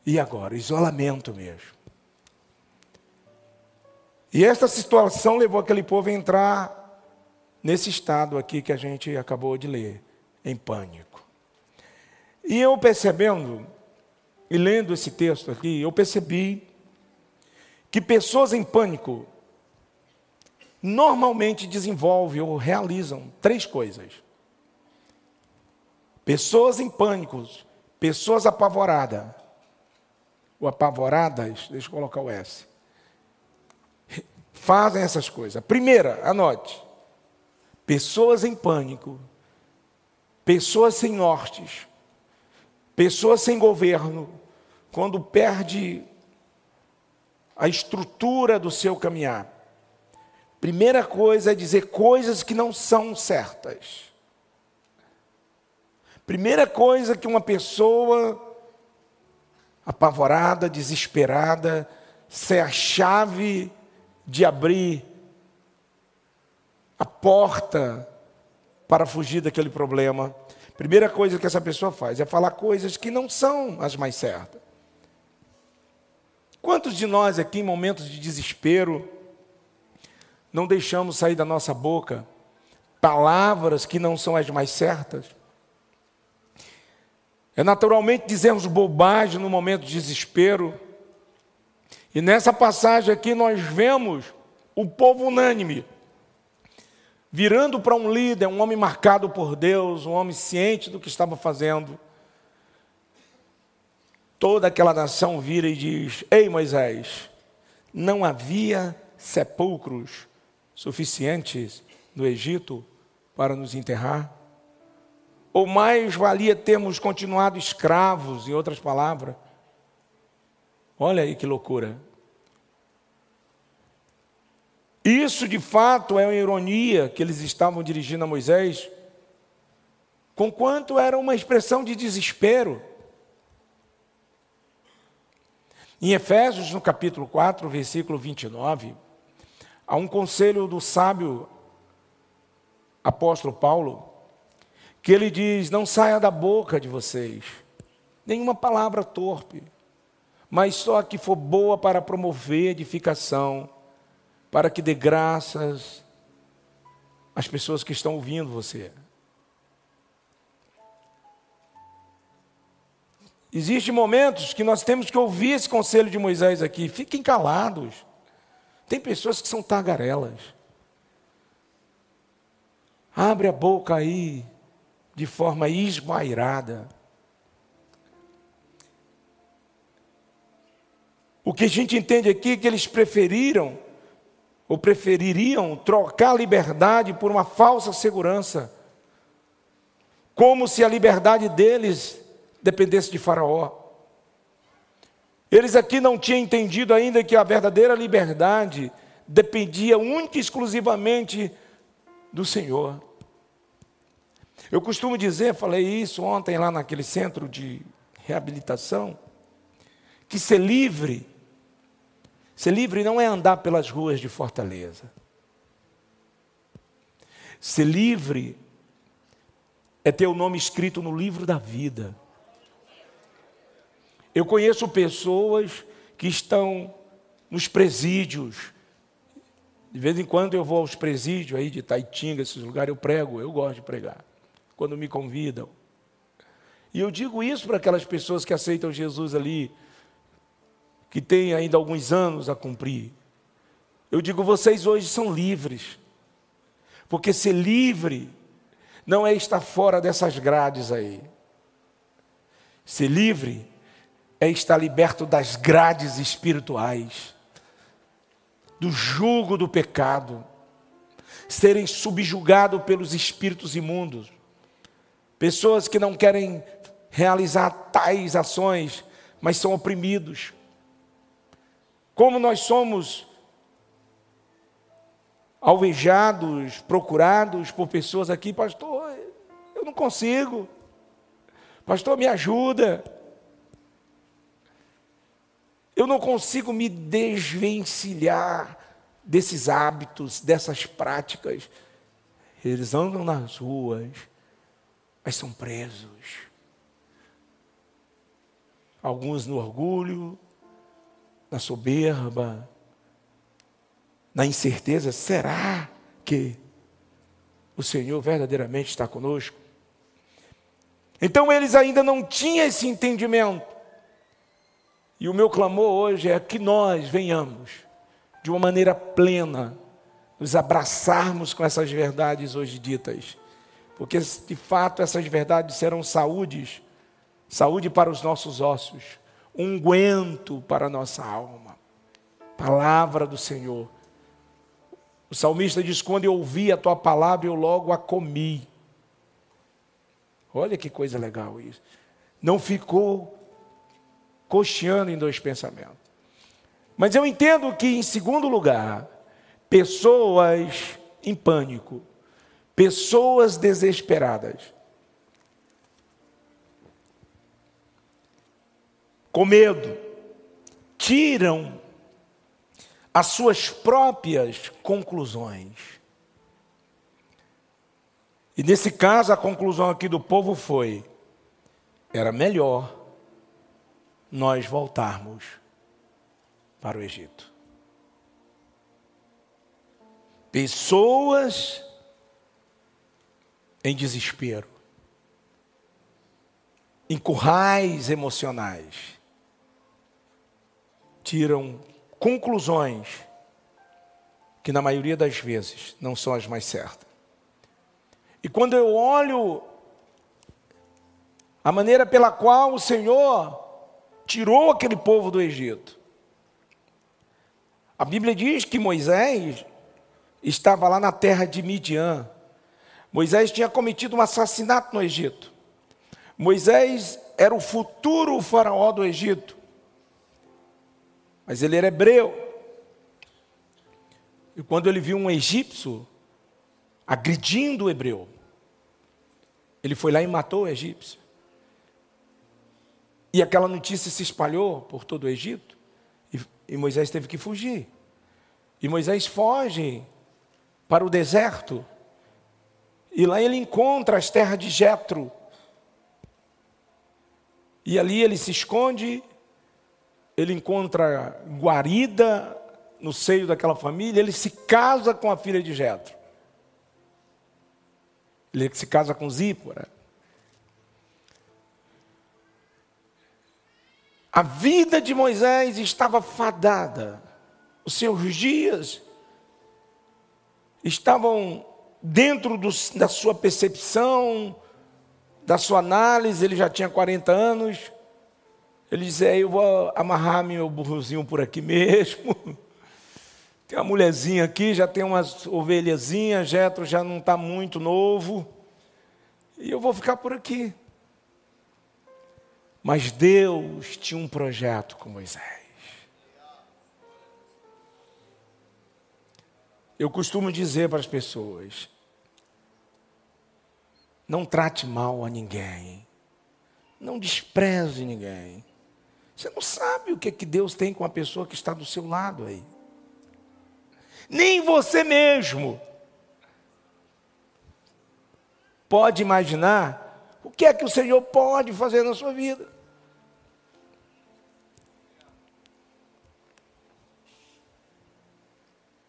E agora? Isolamento mesmo. E esta situação levou aquele povo a entrar nesse estado aqui que a gente acabou de ler, em pânico. E eu percebendo, e lendo esse texto aqui, eu percebi que pessoas em pânico normalmente desenvolvem ou realizam três coisas. Pessoas em pânico, pessoas apavoradas, ou apavoradas, deixa eu colocar o S, fazem essas coisas. Primeira, anote: pessoas em pânico, pessoas sem nortes, pessoas sem governo, quando perde a estrutura do seu caminhar. Primeira coisa é dizer coisas que não são certas. Primeira coisa que uma pessoa apavorada, desesperada, se a chave de abrir a porta para fugir daquele problema. Primeira coisa que essa pessoa faz é falar coisas que não são as mais certas. Quantos de nós aqui, em momentos de desespero, não deixamos sair da nossa boca palavras que não são as mais certas? É naturalmente dizermos bobagem no momento de desespero e nessa passagem aqui nós vemos o povo unânime, virando para um líder, um homem marcado por Deus, um homem ciente do que estava fazendo. Toda aquela nação vira e diz: Ei Moisés, não havia sepulcros suficientes no Egito para nos enterrar? Ou mais valia termos continuado escravos, em outras palavras? Olha aí que loucura. Isso de fato é uma ironia que eles estavam dirigindo a Moisés, com quanto era uma expressão de desespero. Em Efésios, no capítulo 4, versículo 29, há um conselho do sábio apóstolo Paulo, que ele diz: Não saia da boca de vocês nenhuma palavra torpe mas só que for boa para promover edificação, para que dê graças às pessoas que estão ouvindo você. Existem momentos que nós temos que ouvir esse conselho de Moisés aqui. Fiquem calados. Tem pessoas que são tagarelas. Abre a boca aí de forma esguairada. O que a gente entende aqui é que eles preferiram, ou prefeririam, trocar a liberdade por uma falsa segurança, como se a liberdade deles dependesse de Faraó. Eles aqui não tinham entendido ainda que a verdadeira liberdade dependia única e exclusivamente do Senhor. Eu costumo dizer, falei isso ontem lá naquele centro de reabilitação, que ser livre Ser livre não é andar pelas ruas de Fortaleza. Ser livre é ter o nome escrito no livro da vida. Eu conheço pessoas que estão nos presídios. De vez em quando eu vou aos presídios aí de Taitinga, esses lugares, eu prego, eu gosto de pregar. Quando me convidam. E eu digo isso para aquelas pessoas que aceitam Jesus ali que tem ainda alguns anos a cumprir. Eu digo, vocês hoje são livres. Porque ser livre não é estar fora dessas grades aí. Ser livre é estar liberto das grades espirituais, do jugo do pecado, serem subjugados pelos espíritos imundos. pessoas que não querem realizar tais ações, mas são oprimidos. Como nós somos alvejados, procurados por pessoas aqui, pastor, eu não consigo. Pastor, me ajuda. Eu não consigo me desvencilhar desses hábitos, dessas práticas. Eles andam nas ruas, mas são presos. Alguns no orgulho, na soberba, na incerteza: será que o Senhor verdadeiramente está conosco? Então eles ainda não tinham esse entendimento. E o meu clamor hoje é que nós venhamos, de uma maneira plena, nos abraçarmos com essas verdades hoje ditas. Porque de fato essas verdades serão saúdes, saúde para os nossos ossos, unguento para a nossa alma. Palavra do Senhor. O salmista diz: Quando eu ouvi a tua palavra, eu logo a comi. Olha que coisa legal isso. Não ficou cocheando em dois pensamentos. Mas eu entendo que, em segundo lugar, pessoas em pânico, pessoas desesperadas, com medo, tiram as suas próprias conclusões. E nesse caso, a conclusão aqui do povo foi: era melhor nós voltarmos para o Egito. Pessoas em desespero, em currais emocionais, tiram conclusões que, na maioria das vezes, não são as mais certas. E quando eu olho a maneira pela qual o Senhor tirou aquele povo do Egito, a Bíblia diz que Moisés estava lá na terra de Midian. Moisés tinha cometido um assassinato no Egito. Moisés era o futuro faraó do Egito. Mas ele era hebreu. E quando ele viu um egípcio agredindo o hebreu, ele foi lá e matou o egípcio. E aquela notícia se espalhou por todo o Egito. E Moisés teve que fugir. E Moisés foge para o deserto. E lá ele encontra as terras de Jetro. E ali ele se esconde, ele encontra guarida no seio daquela família, ele se casa com a filha de Jetro. Ele se casa com Zípora. A vida de Moisés estava fadada. Os seus dias estavam dentro do, da sua percepção, da sua análise. Ele já tinha 40 anos. Ele dizia: Eu vou amarrar meu burrozinho por aqui mesmo. <laughs> Tem uma mulherzinha aqui, já tem umas ovelhazinhas. Jetro já não está muito novo. E eu vou ficar por aqui. Mas Deus tinha um projeto com Moisés. Eu costumo dizer para as pessoas: não trate mal a ninguém, não despreze ninguém. Você não sabe o que, é que Deus tem com a pessoa que está do seu lado aí. Nem você mesmo pode imaginar o que é que o Senhor pode fazer na sua vida?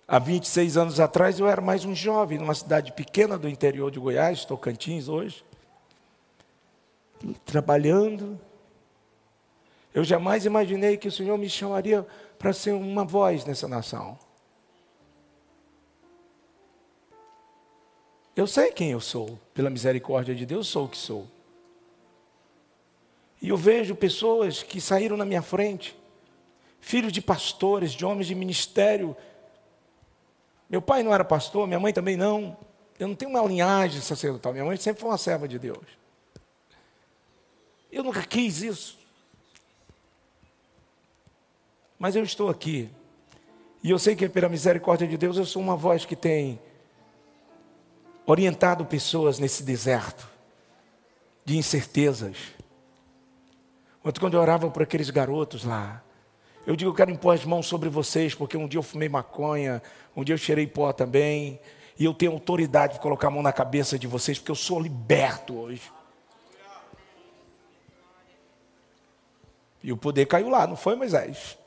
Há 26 anos atrás eu era mais um jovem, numa cidade pequena do interior de Goiás, Tocantins hoje, trabalhando. Eu jamais imaginei que o Senhor me chamaria para ser uma voz nessa nação. Eu sei quem eu sou, pela misericórdia de Deus, sou o que sou. E eu vejo pessoas que saíram na minha frente, filhos de pastores, de homens de ministério. Meu pai não era pastor, minha mãe também não. Eu não tenho uma linhagem sacerdotal, minha mãe sempre foi uma serva de Deus. Eu nunca quis isso. Mas eu estou aqui. E eu sei que pela misericórdia de Deus eu sou uma voz que tem orientado pessoas nesse deserto de incertezas. Ontem, quando eu orava por aqueles garotos lá, eu digo, eu quero impor as mãos sobre vocês, porque um dia eu fumei maconha, um dia eu cheirei pó também, e eu tenho autoridade de colocar a mão na cabeça de vocês, porque eu sou liberto hoje. E o poder caiu lá, não foi, Moisés?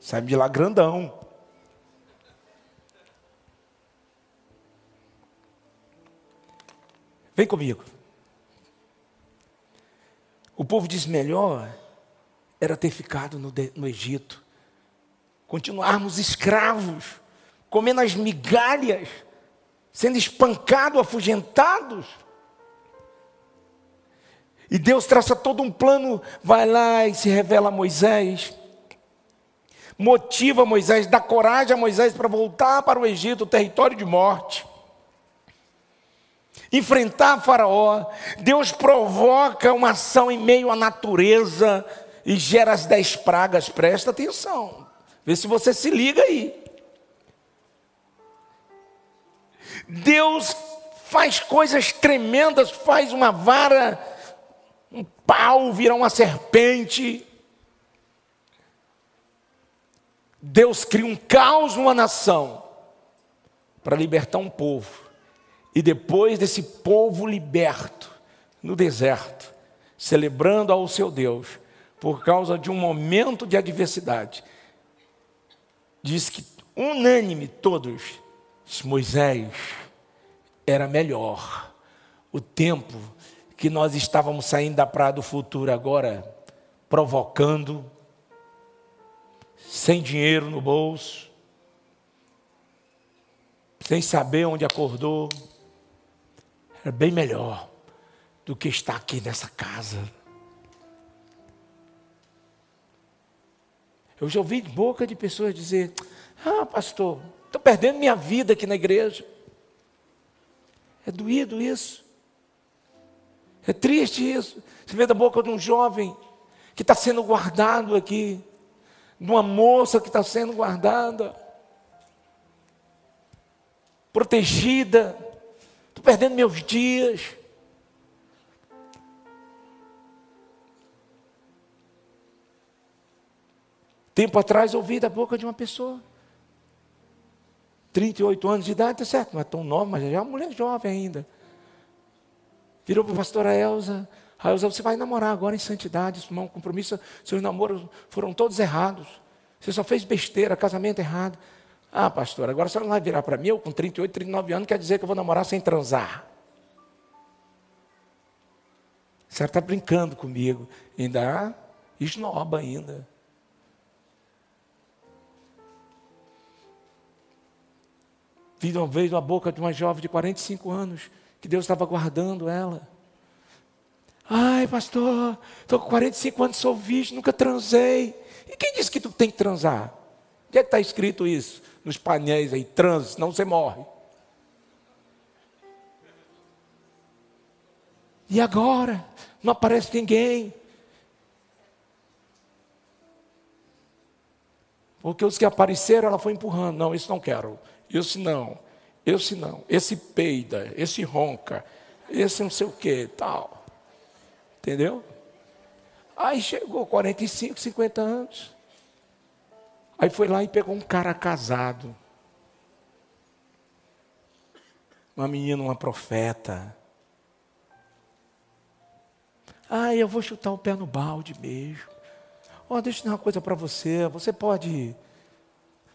Saímos de lá grandão. Vem comigo. O povo diz: melhor era ter ficado no, no Egito, continuarmos escravos, comendo as migalhas, sendo espancados, afugentados. E Deus traça todo um plano, vai lá e se revela a Moisés, motiva Moisés, dá coragem a Moisés para voltar para o Egito, o território de morte enfrentar Faraó. Deus provoca uma ação em meio à natureza e gera as dez pragas. Presta atenção, vê se você se liga aí. Deus faz coisas tremendas, faz uma vara, um pau virar uma serpente. Deus cria um caos numa nação para libertar um povo. E depois desse povo liberto no deserto, celebrando ao seu Deus, por causa de um momento de adversidade, diz que unânime todos, Moisés era melhor. O tempo que nós estávamos saindo da praia do futuro agora, provocando, sem dinheiro no bolso, sem saber onde acordou, é bem melhor do que estar aqui nessa casa. Eu já ouvi de boca de pessoas dizer: Ah, pastor, estou perdendo minha vida aqui na igreja. É doído isso. É triste isso. Você vê da boca de um jovem que está sendo guardado aqui, de uma moça que está sendo guardada, protegida, perdendo meus dias. Tempo atrás ouvi da boca de uma pessoa, 38 anos de idade, tá certo, não é tão nova, mas já é uma mulher jovem ainda. Virou para a pastora Elza, a Elza, você vai namorar agora em santidade, isso não é um compromisso, seus namoros foram todos errados. Você só fez besteira, casamento errado. Ah, pastor, agora senhora não vai virar para mim, eu com 38, 39 anos, quer dizer que eu vou namorar sem transar. Senhora está brincando comigo. Ainda esnoba ainda. Vi uma vez na boca de uma jovem de 45 anos, que Deus estava guardando ela. Ai, pastor, estou com 45 anos, sou virgem, nunca transei. E quem disse que tu tem que transar? Onde é que está escrito isso? nos painéis aí, trans, senão você morre. E agora? Não aparece ninguém. Porque os que apareceram, ela foi empurrando. Não, isso não quero. Isso não. Esse não. Esse peida, esse ronca, esse não sei o que, tal. Entendeu? Aí chegou 45, 50 anos. Aí foi lá e pegou um cara casado. Uma menina, uma profeta. Ah, eu vou chutar o pé no balde mesmo. Oh, deixa eu dizer uma coisa para você. Você pode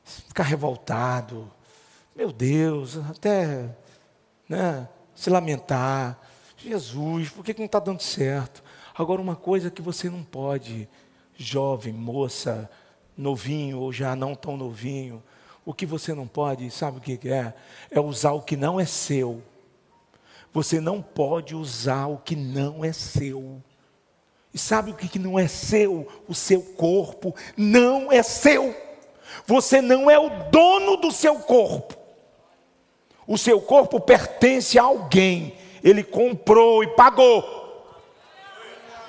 ficar revoltado. Meu Deus, até né, se lamentar. Jesus, por que, que não está dando certo? Agora, uma coisa que você não pode, jovem, moça, novinho ou já não tão novinho, o que você não pode, sabe o que é? É usar o que não é seu. Você não pode usar o que não é seu. E sabe o que não é seu? O seu corpo não é seu. Você não é o dono do seu corpo. O seu corpo pertence a alguém. Ele comprou e pagou.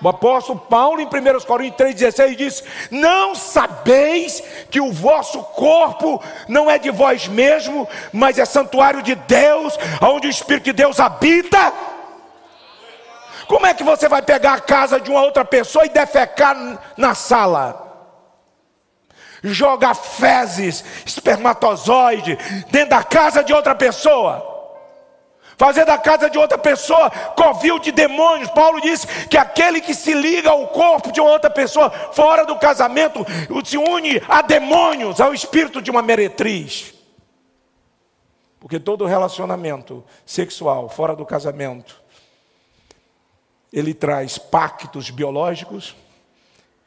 O apóstolo Paulo, em 1 Coríntios 3,16, diz: Não sabeis que o vosso corpo não é de vós mesmo, mas é santuário de Deus, onde o Espírito de Deus habita? Como é que você vai pegar a casa de uma outra pessoa e defecar na sala? Jogar fezes, espermatozoide, dentro da casa de outra pessoa? Fazer da casa de outra pessoa covil de demônios. Paulo diz que aquele que se liga ao corpo de outra pessoa fora do casamento se une a demônios, ao espírito de uma meretriz. Porque todo relacionamento sexual fora do casamento ele traz pactos biológicos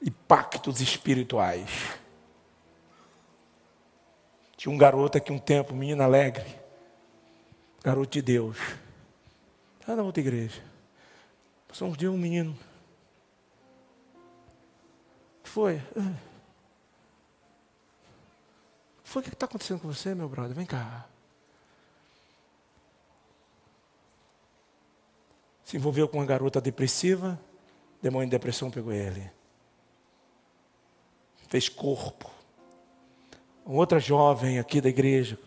e pactos espirituais. Tinha um garoto aqui um tempo, menina alegre, garoto de Deus. Está na outra igreja. Passou uns dias um menino. Foi. Ah. Foi o que está acontecendo com você, meu brother? Vem cá. Se envolveu com uma garota depressiva, demônio de depressão pegou ele. Fez corpo. Outra jovem aqui da igreja,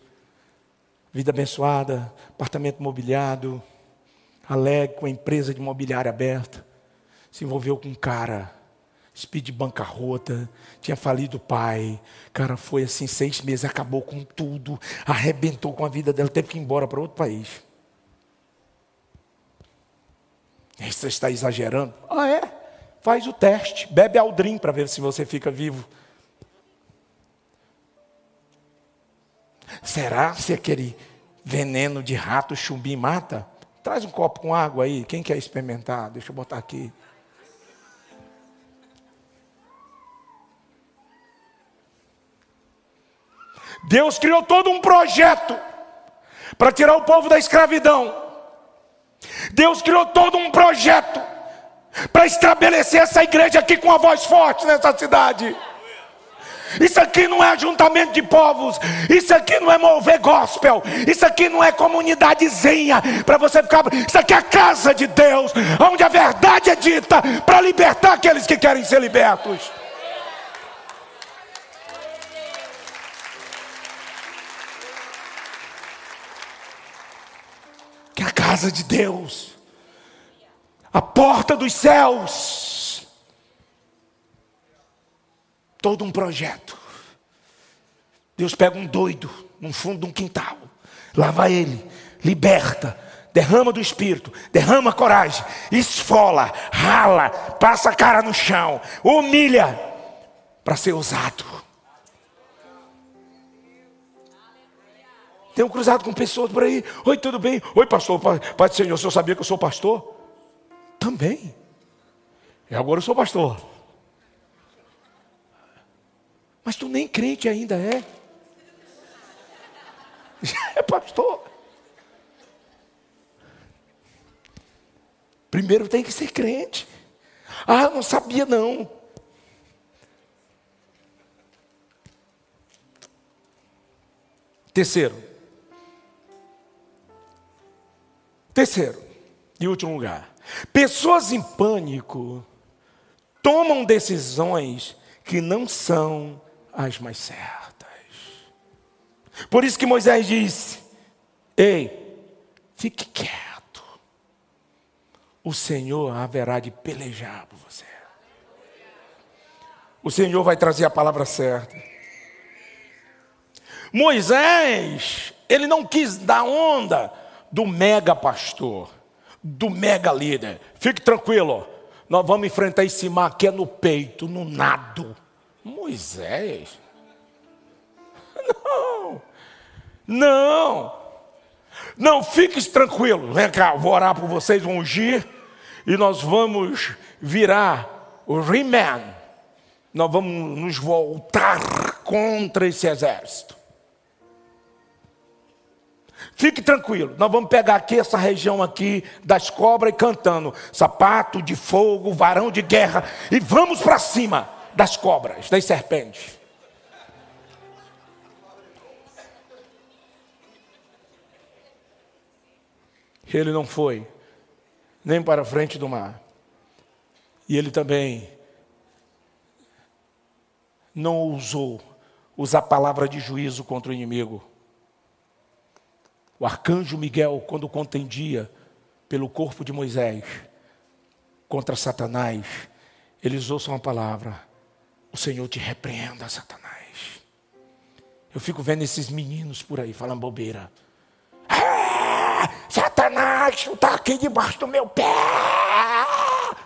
vida abençoada, apartamento mobiliado, alegre com a empresa de mobiliário aberta, se envolveu com um cara, speed bancarrota, tinha falido o pai, cara foi assim seis meses, acabou com tudo, arrebentou com a vida dela, teve que ir embora para outro país. Você está exagerando? Ah, é? Faz o teste, bebe Aldrin para ver se você fica vivo. Será se aquele veneno de rato chumbim mata? Traz um copo com água aí. Quem quer experimentar? Deixa eu botar aqui. Deus criou todo um projeto para tirar o povo da escravidão. Deus criou todo um projeto para estabelecer essa igreja aqui com a voz forte nessa cidade. Isso aqui não é ajuntamento de povos, isso aqui não é mover gospel, isso aqui não é comunidadezinha para você ficar. Isso aqui é a casa de Deus, onde a verdade é dita para libertar aqueles que querem ser libertos. Que é a casa de Deus, a porta dos céus todo um projeto. Deus pega um doido no fundo de um quintal, lava ele, liberta, derrama do espírito, derrama coragem, esfola, rala, passa a cara no chão, humilha para ser usado. Tenho cruzado com pessoas por aí. Oi, tudo bem? Oi, pastor, Pai do Senhor, o senhor sabia que eu sou pastor? Também. E agora eu sou pastor. Mas tu nem crente ainda é. <laughs> É pastor. Primeiro tem que ser crente. Ah, não sabia não. Terceiro. Terceiro e último lugar. Pessoas em pânico tomam decisões que não são as mais certas. Por isso que Moisés disse: Ei, fique quieto. O Senhor haverá de pelejar por você. O Senhor vai trazer a palavra certa. Moisés, ele não quis dar onda do mega pastor, do mega líder. Fique tranquilo, nós vamos enfrentar esse mar que é no peito, no nado. Moisés? Não, não, não, fique tranquilo. Vem cá, vou orar por vocês, vão ungir e nós vamos virar o He-Man. Nós vamos nos voltar contra esse exército. Fique tranquilo, nós vamos pegar aqui essa região aqui das cobras e cantando sapato de fogo, varão de guerra e vamos para cima das cobras, das serpentes. Ele não foi nem para a frente do mar E ele também não ousou usar palavra de juízo contra o inimigo. O arcanjo Miguel, quando contendia pelo corpo de Moisés contra Satanás, ele usou só uma palavra: O Senhor te repreenda, Satanás. Eu fico vendo esses meninos por aí falando bobeira. Ah, Satanás, está aqui debaixo do meu pé.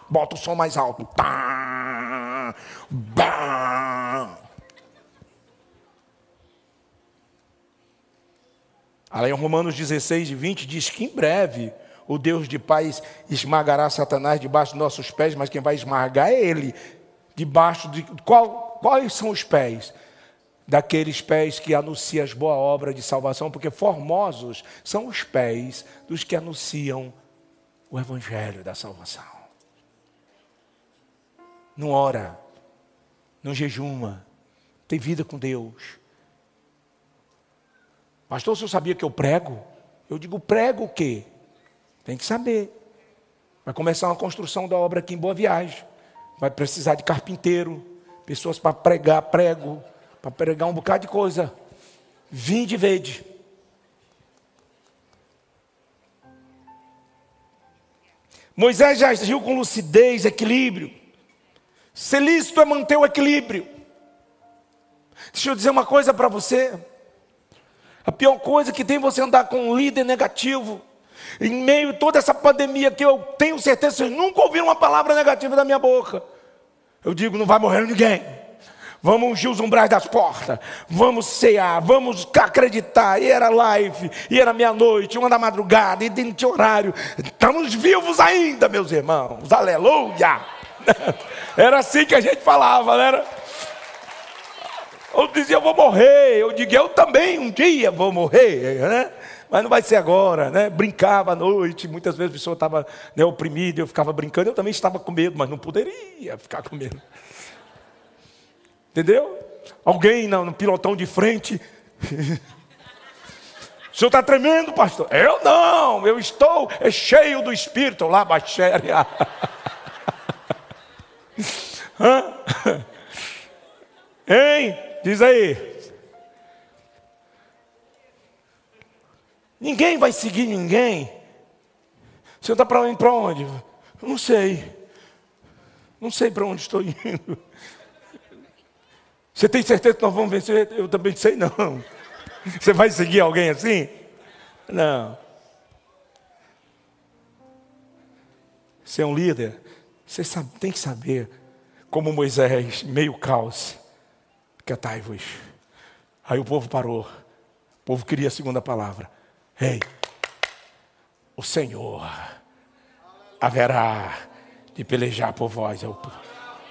Bota o som mais alto. Tá, bam. Em Romanos 16 e 20 diz que em breve o Deus de paz esmagará Satanás debaixo dos nossos pés, mas quem vai esmagar é ele. Debaixo de qual, quais são os pés? Daqueles pés que anunciam as boas obras de salvação, porque formosos são os pés dos que anunciam o evangelho da salvação. Não ora, não jejuma, tem vida com Deus. Pastor, o senhor sabia que eu prego? Eu digo, prego o quê? Tem que saber. Vai começar uma construção da obra aqui em Boa Viagem. Vai precisar de carpinteiro, pessoas para pregar prego, para pregar um bocado de coisa. Vinde e vede. Moisés já agiu com lucidez, equilíbrio. Ser lícito é manter o equilíbrio. Deixa eu dizer uma coisa para você. A pior coisa que tem você andar com um líder negativo. Em meio a toda essa pandemia que eu tenho certeza, vocês nunca ouviram uma palavra negativa da minha boca. Eu digo, não vai morrer ninguém. Vamos ungir os umbrais das portas. Vamos cear, vamos acreditar. E era live, e era meia-noite, uma da madrugada, e dentro de horário. Estamos vivos ainda, meus irmãos. Aleluia! <laughs> Era assim que a gente falava, não era? Eu dizia, eu vou morrer. Eu digo, eu também um dia vou morrer, né? Mas não vai ser agora, né? Brincava à noite, muitas vezes a pessoa estava né, oprimida, eu ficava brincando, eu também estava com medo, mas não poderia ficar com medo. Entendeu? Alguém no, pilotão de frente. <laughs> o senhor está tremendo, pastor? Eu não, eu estou é cheio do Espírito lá, baixéria. <laughs> <laughs> Hein? Diz aí. Ninguém vai seguir ninguém. Senhor está para? Para onde? Não sei. Não sei para onde estou indo. Você tem certeza que nós vamos vencer? Eu também sei não. Você vai seguir alguém assim? Não. Você é um líder. Você sabe, tem que saber, como Moisés, meio caos Quietai-vos. Aí o povo parou. O povo queria a segunda palavra. Ei, o Senhor haverá de pelejar por vós.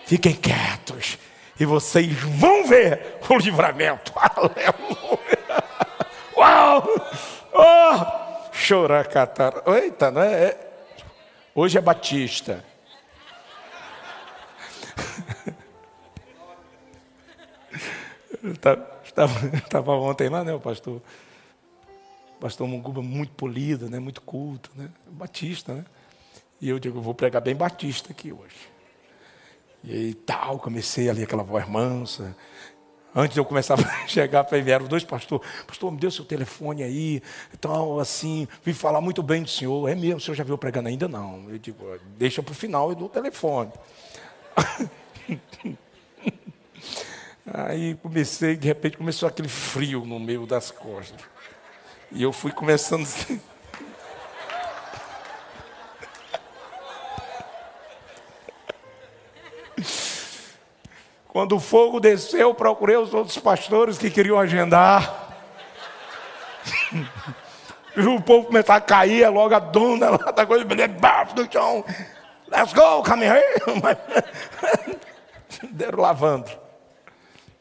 Fiquem quietos e vocês vão ver o livramento. <laughs> Aleluia. Uau! Oh! Choracatar. Eita, né? Hoje é Batista. <laughs> Estava, estava ontem lá, né, o pastor, pastor Munguba muito polido, né, muito culto, né, batista, né? E eu digo, vou pregar bem batista aqui hoje. E aí tal, comecei ali aquela voz mansa. Antes de eu começar <laughs> a chegar, vieram dois pastores. Pastor, me deu seu telefone aí. Então, assim, vim falar muito bem do senhor. É mesmo, o senhor já viu pregando ainda? Não. Eu digo, deixa para o final e dou o telefone. <laughs> Aí comecei, de repente começou aquele frio no meio das costas. E eu fui começando. Quando o fogo desceu, procurei os outros pastores que queriam agendar. E <laughs> o povo começou a cair, logo a dona lá da coisa, baixo do chão. Let's go, come here. <laughs> Deram lavando.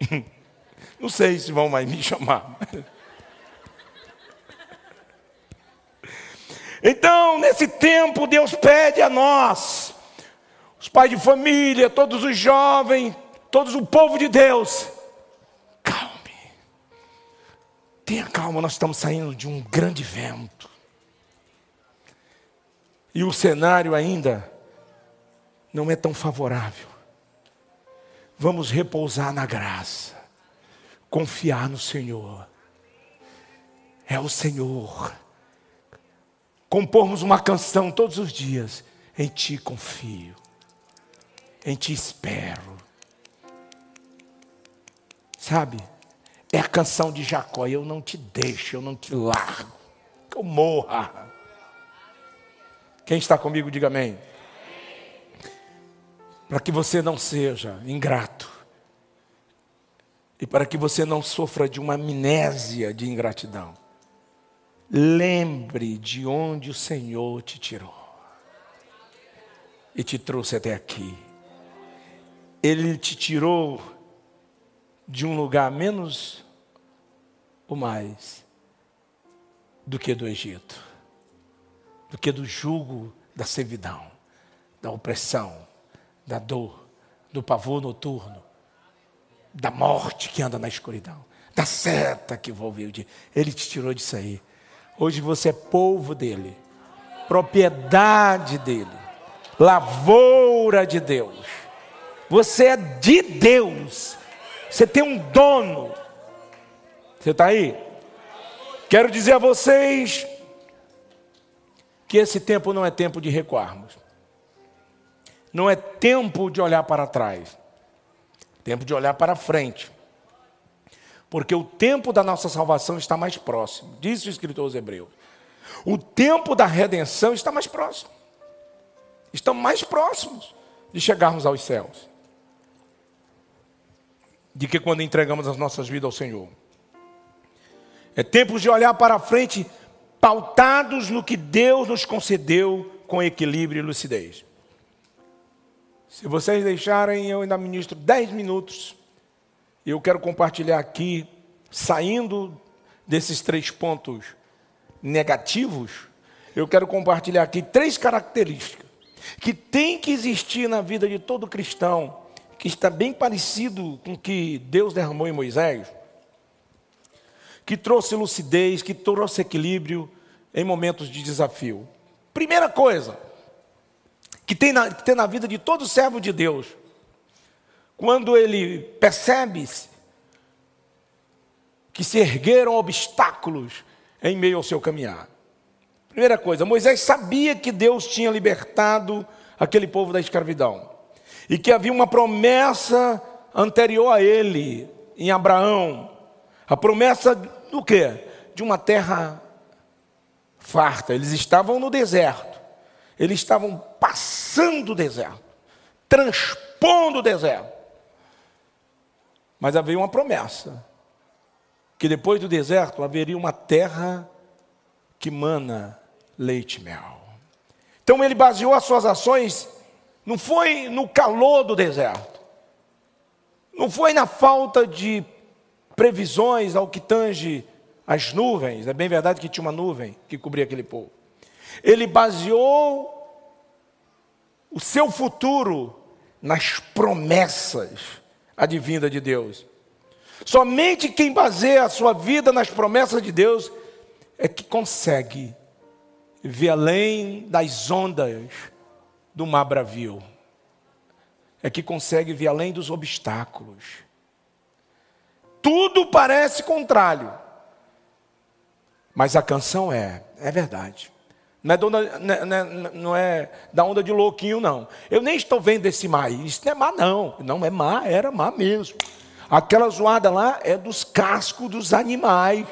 <laughs> Não sei se vão mais me chamar. Então, nesse tempo, Deus pede a nós, os pais de família, todos os jovens, todos o povo de Deus, calme. Tenha calma, nós estamos saindo de um grande vento. E o cenário ainda não é tão favorável. Vamos repousar na graça, confiar no Senhor. É o Senhor. Compormos uma canção todos os dias. Em Ti confio, em Ti espero. Sabe? É a canção de Jacó. Eu não te deixo, eu não te largo. Que eu morra. Quem está comigo, diga amém. Para que você não seja ingrato. E para que você não sofra de uma amnésia de ingratidão. Lembre de onde o Senhor te tirou e te trouxe até aqui. Ele te tirou de um lugar menos ou mais do que do Egito, do que do jugo da servidão, da opressão, da dor, do pavor noturno, da morte que anda na escuridão, da seta que envolveu. Ele te tirou disso aí. Hoje você é povo dele, propriedade dele, lavoura de Deus. Você é de Deus. Você tem um dono. Você está aí? Quero dizer a vocês que esse tempo não é tempo de recuarmos. Não é tempo de olhar para trás. Tempo de olhar para frente. Porque o tempo da nossa salvação está mais próximo. Disse o escritor aos Hebreus. O tempo da redenção está mais próximo. Estamos mais próximos de chegarmos aos céus. De que quando entregamos as nossas vidas ao Senhor. É tempo de olhar para frente, pautados no que Deus nos concedeu com equilíbrio e lucidez. Se vocês deixarem, eu ainda ministro 10 minutos eu quero compartilhar aqui, saindo desses três pontos negativos, eu quero compartilhar aqui três características que tem que existir na vida de todo cristão, que está bem parecido com o que Deus derramou em Moisés, que trouxe lucidez, que trouxe equilíbrio em momentos de desafio. Primeira coisa, que tem na, que tem na vida de todo servo de Deus, quando ele percebe que se ergueram obstáculos em meio ao seu caminhar. Primeira coisa, Moisés sabia que Deus tinha libertado aquele povo da escravidão e que havia uma promessa anterior a ele, em Abraão. A promessa do quê? De uma terra farta. Eles estavam no deserto. Eles estavam passando o deserto, transpondo o deserto. Mas havia uma promessa: que depois do deserto haveria uma terra que mana leite e mel. Então ele baseou as suas ações, não foi no calor do deserto, não foi na falta de previsões ao que tange as nuvens, é bem verdade que tinha uma nuvem que cobria aquele povo. Ele baseou o seu futuro nas promessas advinda de Deus. Somente quem baseia a sua vida nas promessas de Deus é que consegue ver além das ondas do mar bravio. É que consegue ver além dos obstáculos. Tudo parece contrário. Mas a canção é, é verdade. Não é, não, é, não é, da onda de louquinho, não. Eu nem estou vendo esse mar. Isso não é mar, não. Não é mar, era mar mesmo. Aquela zoada lá é dos cascos dos animais.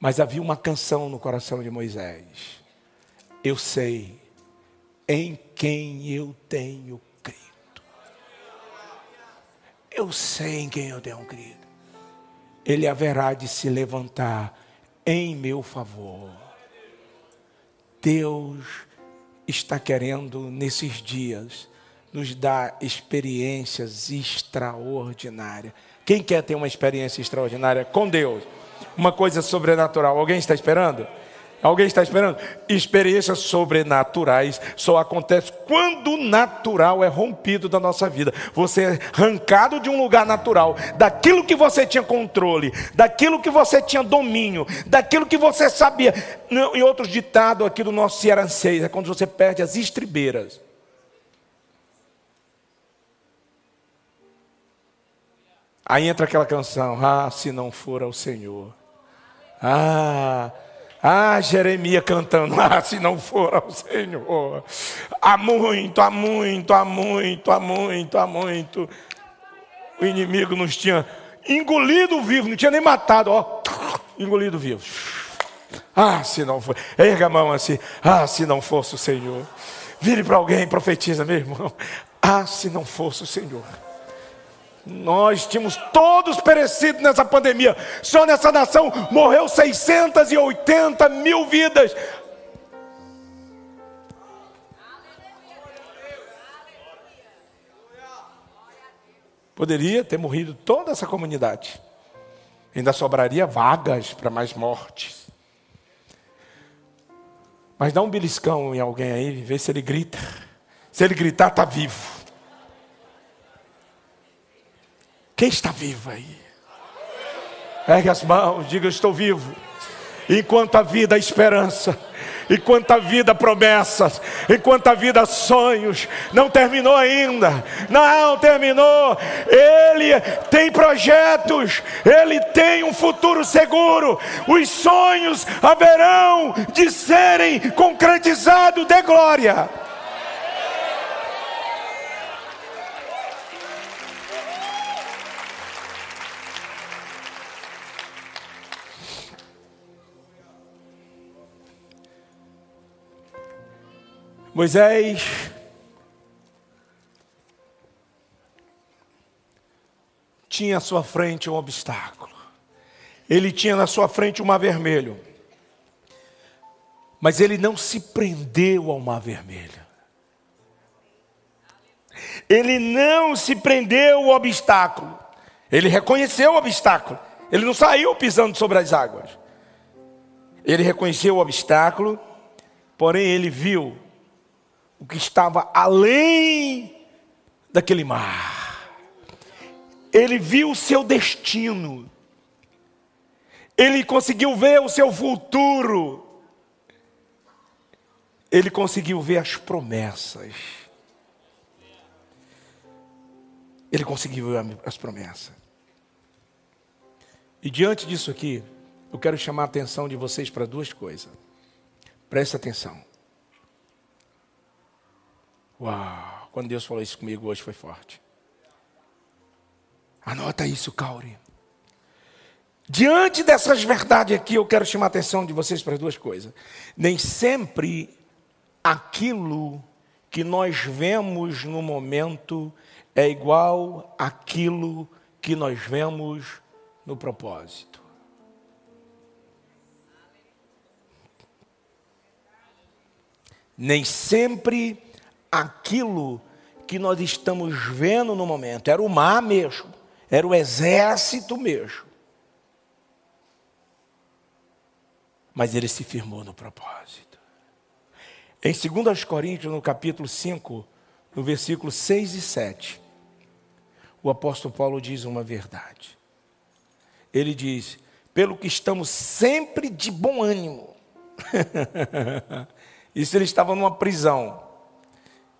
Mas havia uma canção no coração de Moisés. Eu sei em quem eu tenho crido. Eu sei em quem eu tenho crido ele haverá de se levantar em meu favor. Deus está querendo, nesses dias, nos dar experiências extraordinárias. Quem quer ter uma experiência extraordinária com Deus? Uma coisa sobrenatural. Alguém está esperando? Alguém está esperando? Experiências sobrenaturais só acontecem quando o natural é rompido da nossa vida. Você é arrancado de um lugar natural, daquilo que você tinha controle, daquilo que você tinha domínio, daquilo que você sabia. E outro ditado aqui do nosso Cearanseis é quando você perde as estribeiras. Aí entra aquela canção, ah, se não for ao Senhor. Ah, ah, Jeremias cantando, <laughs> ah, se não for ao Senhor. Há muito, há muito, há muito, há muito, há muito. O inimigo nos tinha engolido vivo, não tinha nem matado, ó, engolido vivo. Ah, se não for, erga a mão assim, ah, se não fosse o Senhor. Vire para alguém, profetiza, meu irmão. Ah, se não fosse o Senhor. Nós tínhamos todos perecido nessa pandemia. Só nessa nação morreu 680 mil vidas. Poderia ter morrido toda essa comunidade. Ainda sobraria vagas para mais mortes. Mas dá um beliscão em alguém aí, vê se ele grita. Se ele gritar, está vivo. Quem está vivo aí? Ergue as mãos, diga: Estou vivo. Enquanto a vida, a esperança. Enquanto a vida, promessas. Enquanto a vida, sonhos. Não terminou ainda. Não terminou. Ele tem projetos. Ele tem um futuro seguro. Os sonhos haverão de serem concretizados de glória. Moisés tinha à sua frente um obstáculo. Ele tinha na sua frente um mar vermelho. Mas ele não se prendeu ao mar vermelho. Ele não se prendeu ao obstáculo. Ele reconheceu o obstáculo. Ele não saiu pisando sobre as águas. Ele reconheceu o obstáculo, porém ele viu o que estava além daquele mar. Ele viu o seu destino. Ele conseguiu ver o seu futuro. Ele conseguiu ver as promessas. Ele conseguiu ver as promessas. E diante disso aqui, eu quero chamar a atenção de vocês para duas coisas. Presta atenção. Uau, quando Deus falou isso comigo hoje foi forte. Anota isso, Cauri. Diante dessas verdades aqui, eu quero chamar a atenção de vocês para duas coisas. Nem sempre aquilo que nós vemos no momento é igual àquilo que nós vemos no propósito. Nem sempre aquilo que nós estamos vendo no momento. Era o mar mesmo, era o exército mesmo. Mas ele se firmou no propósito. Em 2 Coríntios, no capítulo 5, no versículo 6 e 7, o apóstolo Paulo diz uma verdade. Ele diz: pelo que estamos sempre de bom ânimo. <laughs> Isso ele estava numa prisão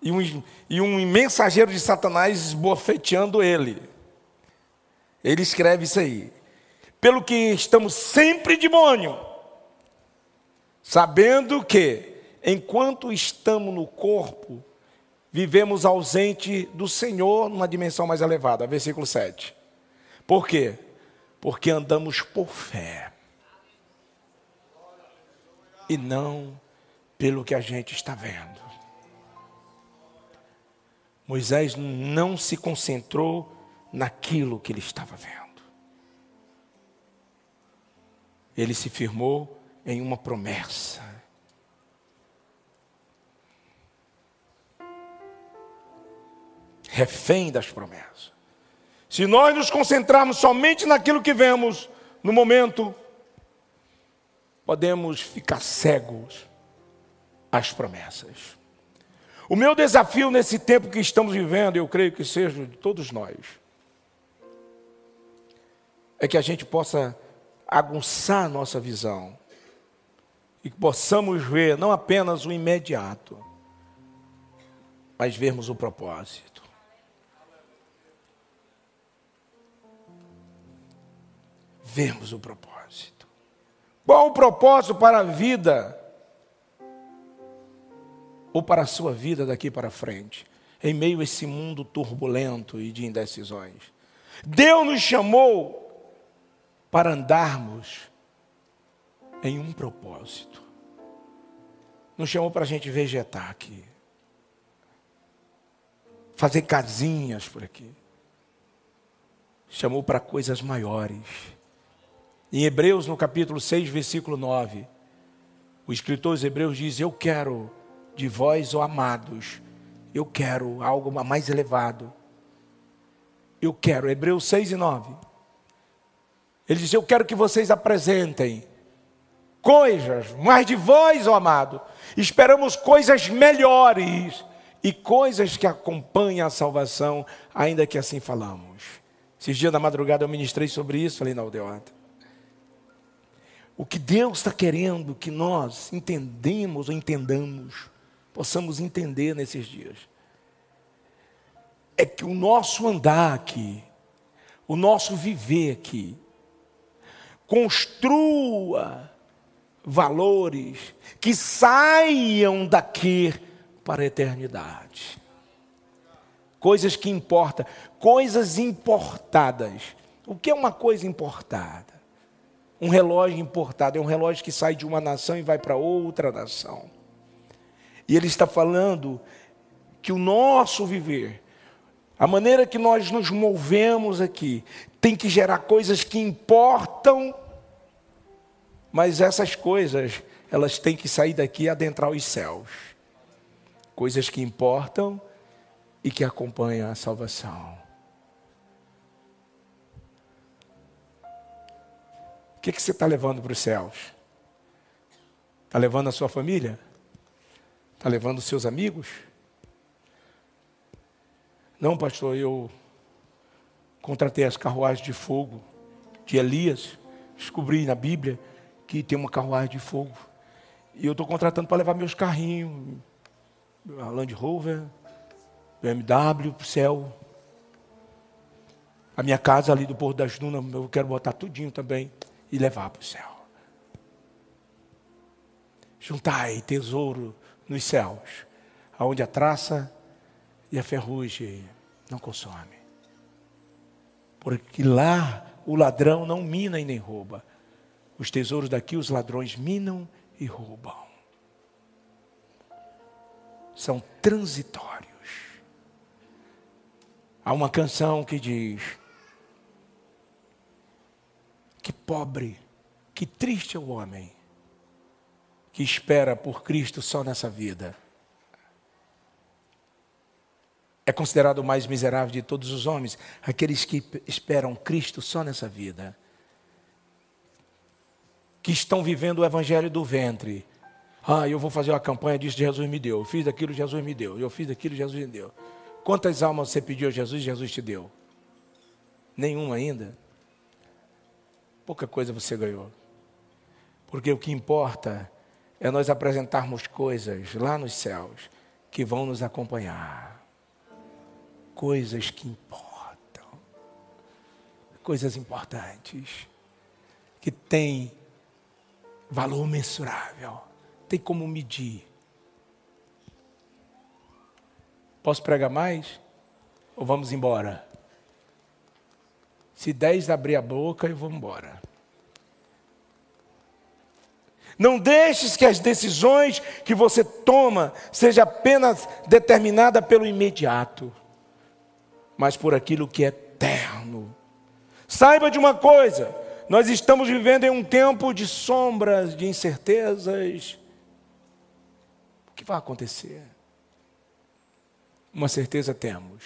e um, e um mensageiro de Satanás esbofeteando ele. Ele escreve isso aí. Pelo que estamos sempre de bom ânimo, sabendo que, enquanto estamos no corpo, vivemos ausente do Senhor numa dimensão mais elevada. Versículo 7. Por quê? Porque andamos por fé. E não pelo que a gente está vendo. Moisés não se concentrou naquilo que ele estava vendo. Ele se firmou em uma promessa. Refém das promessas. Se nós nos concentrarmos somente naquilo que vemos no momento, podemos ficar cegos às promessas. O meu desafio nesse tempo que estamos vivendo, eu creio que seja de todos nós, é que a gente possa aguçar nossa visão e que possamos ver não apenas o imediato, mas vermos o propósito. Vermos o propósito. Qual o propósito para a vida? Ou para a sua vida daqui para frente, em meio a esse mundo turbulento e de indecisões? Deus nos chamou para andarmos em um propósito. Não chamou para a gente vegetar aqui, fazer casinhas por aqui. Chamou para coisas maiores. Em Hebreus, no capítulo 6, versículo 9, o escritor dos Hebreus diz: Eu quero de vós, ó amados, eu quero algo mais elevado. Eu quero, Hebreus 6 e 9. Ele diz: Eu quero que vocês apresentem coisas, mais de vós, ó amado, esperamos coisas melhores e coisas que acompanhem a salvação, ainda que assim falamos. Esses dias da madrugada eu ministrei sobre isso ali na aldeota. O que Deus está querendo que nós entendemos ou entendamos, possamos entender nesses dias, é que o nosso andar aqui, o nosso viver aqui, construa valores que saiam daqui para a eternidade. Coisas que importam, coisas importadas. O que é uma coisa importada? Um relógio importado é um relógio que sai de uma nação e vai para outra nação. E ele está falando que o nosso viver, a maneira que nós nos movemos aqui, tem que gerar coisas que importam, mas essas coisas, elas têm que sair daqui e adentrar os céus. Coisas que importam e que acompanham a salvação. O que, que você está levando para os céus? Está levando a sua família? Está levando seus amigos? Não, pastor, eu Contratei as carruagens de fogo de Elias. Descobri na Bíblia que tem uma carruagem de fogo. E eu estou contratando para levar meus carrinhos, a Land Rover, BMW para o céu. A minha casa ali do Porto das Dunas, eu quero botar tudinho também e levar para o céu. Juntai tesouro nos céus, aonde a traça e a ferrugem não consomem porque lá o ladrão não mina e nem rouba. Os tesouros daqui os ladrões minam e roubam. São transitórios. Há uma canção que diz: Que pobre, que triste é o homem que espera por Cristo só nessa vida é considerado o mais miserável de todos os homens, aqueles que esperam Cristo só nessa vida, que estão vivendo o evangelho do ventre. Ah, eu vou fazer uma campanha disso, Jesus me deu. Eu fiz aquilo, Jesus me deu. Eu fiz aquilo, Jesus me deu. Quantas almas você pediu a Jesus Jesus te deu? Nenhuma ainda? Pouca coisa você ganhou. Porque o que importa é nós apresentarmos coisas lá nos céus que vão nos acompanhar coisas que importam, coisas importantes, que têm valor mensurável, tem como medir. Posso pregar mais? Ou vamos embora? Se dez abrir a boca, eu vou embora. Não deixes que as decisões que você toma seja apenas determinada pelo imediato mas por aquilo que é eterno. Saiba de uma coisa: nós estamos vivendo em um tempo de sombras, de incertezas. O que vai acontecer? Uma certeza temos: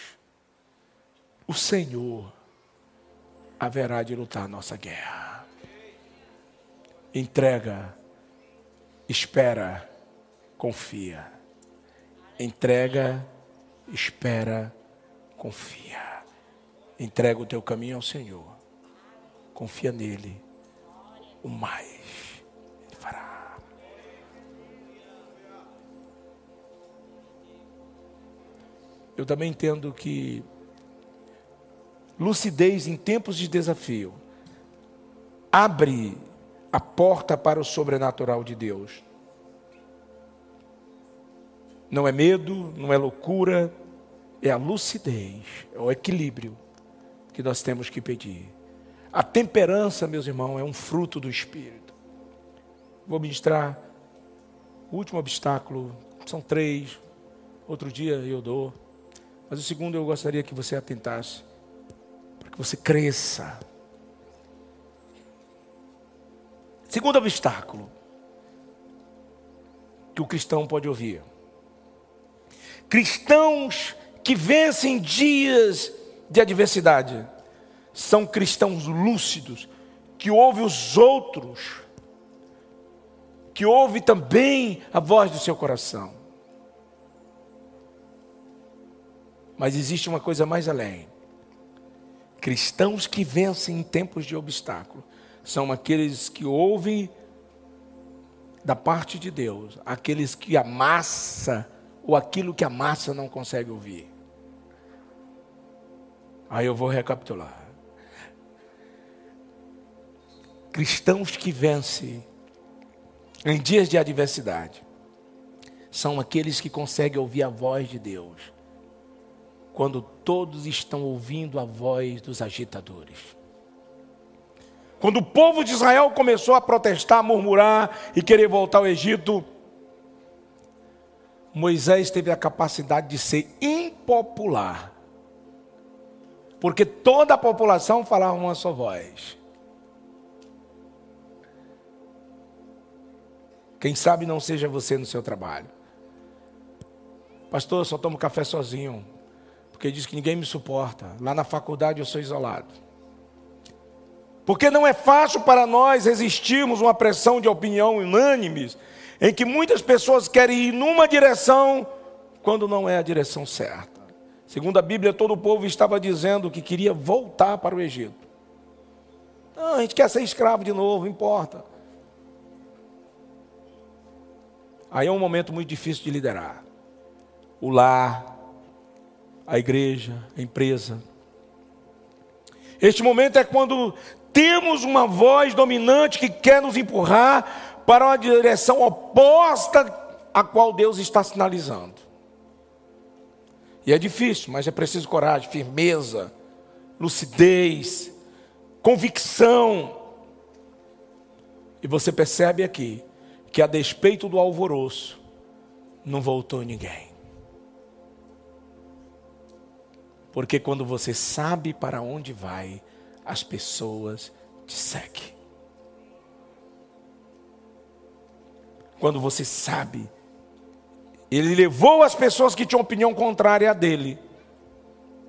o Senhor haverá de lutar a nossa guerra. Entrega espera, confia. Entrega, espera, confia. Entrega o teu caminho ao Senhor. Confia nele. O mais ele fará. Eu também entendo que lucidez em tempos de desafio abre a porta para o sobrenatural de Deus. Não é medo, não é loucura, é a lucidez, é o equilíbrio que nós temos que pedir. A temperança, meus irmãos, é um fruto do Espírito. Vou ministrar o último obstáculo, são três, outro dia eu dou, mas o segundo eu gostaria que você atentasse, para que você cresça. Segundo obstáculo que o cristão pode ouvir cristãos que vencem dias de adversidade são cristãos lúcidos, que ouvem os outros, que ouvem também a voz do seu coração. Mas existe uma coisa mais além. Cristãos que vencem em tempos de obstáculo são aqueles que ouvem da parte de Deus, aqueles que a massa ou aquilo que a massa não consegue ouvir. Aí eu vou recapitular. Cristãos que vencem em dias de adversidade são aqueles que conseguem ouvir a voz de Deus, quando todos estão ouvindo a voz dos agitadores. Quando o povo de Israel começou a protestar, murmurar e querer voltar ao Egito, Moisés teve a capacidade de ser impopular. Porque toda a população falava uma só voz. Quem sabe não seja você no seu trabalho. Pastor, eu só tomo café sozinho. Porque diz que ninguém me suporta. Lá na faculdade eu sou isolado. Porque não é fácil para nós resistirmos uma pressão de opinião unânimes em que muitas pessoas querem ir numa direção quando não é a direção certa. Segundo a Bíblia, todo o povo estava dizendo que queria voltar para o Egito. Não, a gente quer ser escravo de novo, importa. Aí é um momento muito difícil de liderar. O lar, a igreja, a empresa. Este momento é quando temos uma voz dominante que quer nos empurrar para uma direção oposta à qual Deus está sinalizando. E é difícil, mas é preciso coragem, firmeza, lucidez, convicção. E você percebe aqui que, a despeito do alvoroço, não voltou ninguém. Porque quando você sabe para onde vai, as pessoas te seguem. quando você sabe. Ele levou as pessoas que tinham opinião contrária a dele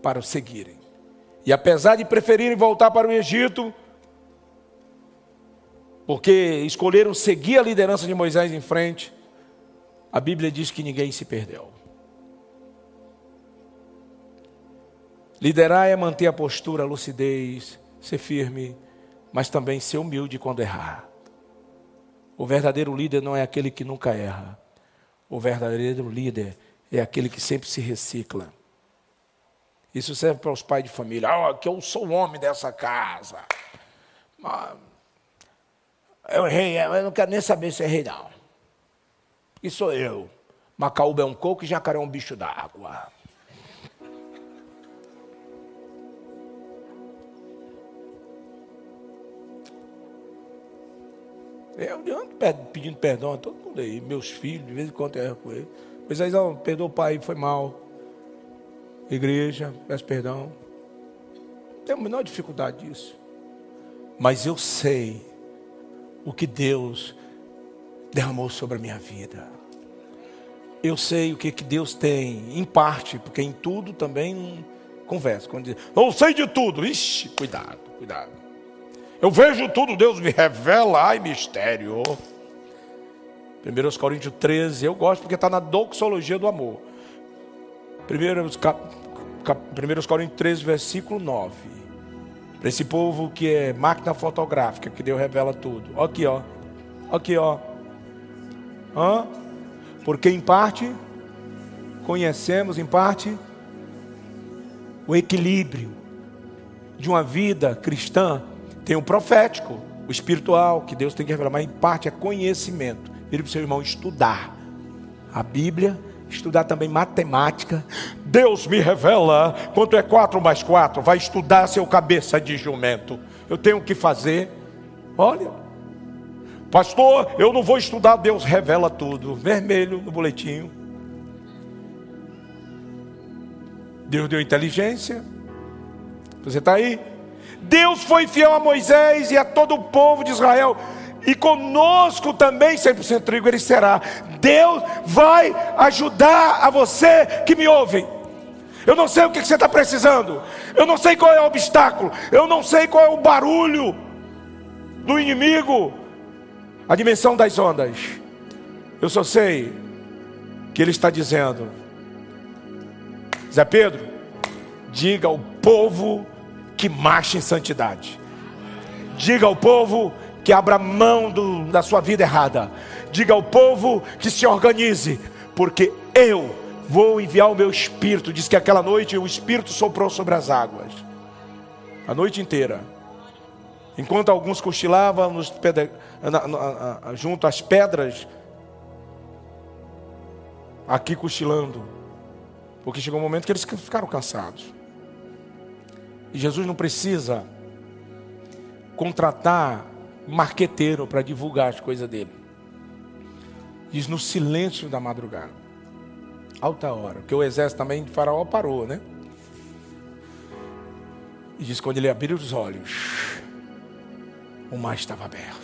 para o seguirem. E apesar de preferirem voltar para o Egito, porque escolheram seguir a liderança de Moisés em frente, a Bíblia diz que ninguém se perdeu. Liderar é manter a postura, a lucidez, ser firme, mas também ser humilde quando errar. O verdadeiro líder não é aquele que nunca erra. O verdadeiro líder é aquele que sempre se recicla. Isso serve para os pais de família. Ah, que eu sou o homem dessa casa. Ah, eu errei, eu não quero nem saber se errei, não. E sou eu. Macaúba é um coco e jacaré é um bicho d'água. Eu ando pedindo perdão a todo mundo aí, meus filhos, de vez em quando eu erro com ele. Mas aí, não, perdoa o pai, foi mal. Igreja, peço perdão. Não tenho a menor dificuldade disso. Mas eu sei o que Deus derramou sobre a minha vida. Eu sei o que, que Deus tem, em parte, porque em tudo também conversa. Quando diz, eu sei de tudo. Ixi, cuidado, cuidado. Eu vejo tudo, Deus me revela, ai mistério. 1 Coríntios 13, eu gosto porque está na doxologia do amor. 1 Coríntios 13, versículo 9. Para esse povo que é máquina fotográfica, que Deus revela tudo. Aqui, ó. Aqui, ó. Hã? Porque em parte conhecemos, em parte, o equilíbrio de uma vida cristã. Tem o profético, o espiritual, que Deus tem que revelar, mas em parte é conhecimento. Vire para o seu irmão estudar a Bíblia, estudar também matemática. Deus me revela quanto é 4 mais 4. Vai estudar seu cabeça de jumento. Eu tenho que fazer. Olha, pastor, eu não vou estudar, Deus revela tudo. Vermelho no boletim. Deus deu inteligência. Você está aí? Deus foi fiel a Moisés e a todo o povo de Israel. E conosco também, 100% trigo, ele será. Deus vai ajudar a você que me ouve. Eu não sei o que você está precisando. Eu não sei qual é o obstáculo. Eu não sei qual é o barulho do inimigo. A dimensão das ondas. Eu só sei que ele está dizendo: Zé Pedro, diga ao povo que marche em santidade. Diga ao povo que abra mão do, da sua vida errada. Diga ao povo que se organize, porque eu vou enviar o meu espírito. Diz que aquela noite o espírito soprou sobre as águas, a noite inteira. Enquanto alguns cochilavam nos pedra, na, na, na, junto às pedras, aqui cochilando, porque chegou um momento que eles ficaram cansados. Jesus não precisa contratar marqueteiro para divulgar as coisas dele. Diz no silêncio da madrugada. Alta hora. Porque o exército também de Faraó parou, né? E diz quando ele abriu os olhos, o mar estava aberto.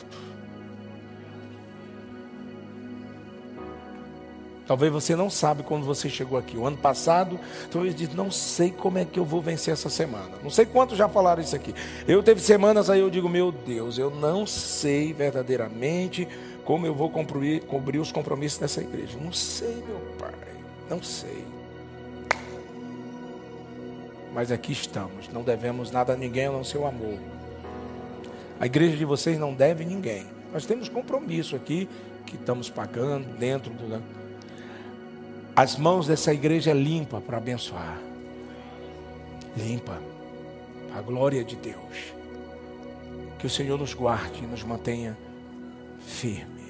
Talvez você não sabe quando você chegou aqui. O ano passado, talvez disse, não sei como é que eu vou vencer essa semana. Não sei quantos já falaram isso aqui. Eu teve semanas aí eu digo, meu Deus, eu não sei verdadeiramente como eu vou cumprir, cumprir os compromissos dessa igreja. Não sei, meu pai. Não sei. Mas aqui estamos. Não devemos nada a ninguém a não ser o amor. A igreja de vocês não deve ninguém. Nós temos compromisso aqui que estamos pagando dentro do as mãos dessa igreja é limpa para abençoar. Limpa. A glória de Deus. Que o Senhor nos guarde e nos mantenha firme.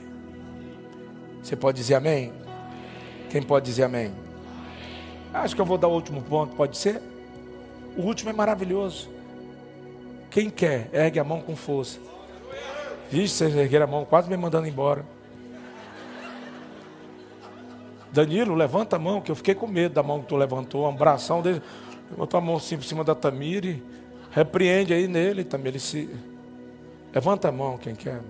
Você pode dizer amém? Quem pode dizer amém? Acho que eu vou dar o último ponto, pode ser? O último é maravilhoso. Quem quer, ergue a mão com força. Vixe, vocês ergueram a mão, quase me mandando embora. Danilo, levanta a mão, que eu fiquei com medo da mão que tu levantou, um abração dele. Levantou a mão assim por cima da Tamire. Repreende aí nele, Tamire. Se... Levanta a mão, quem quer.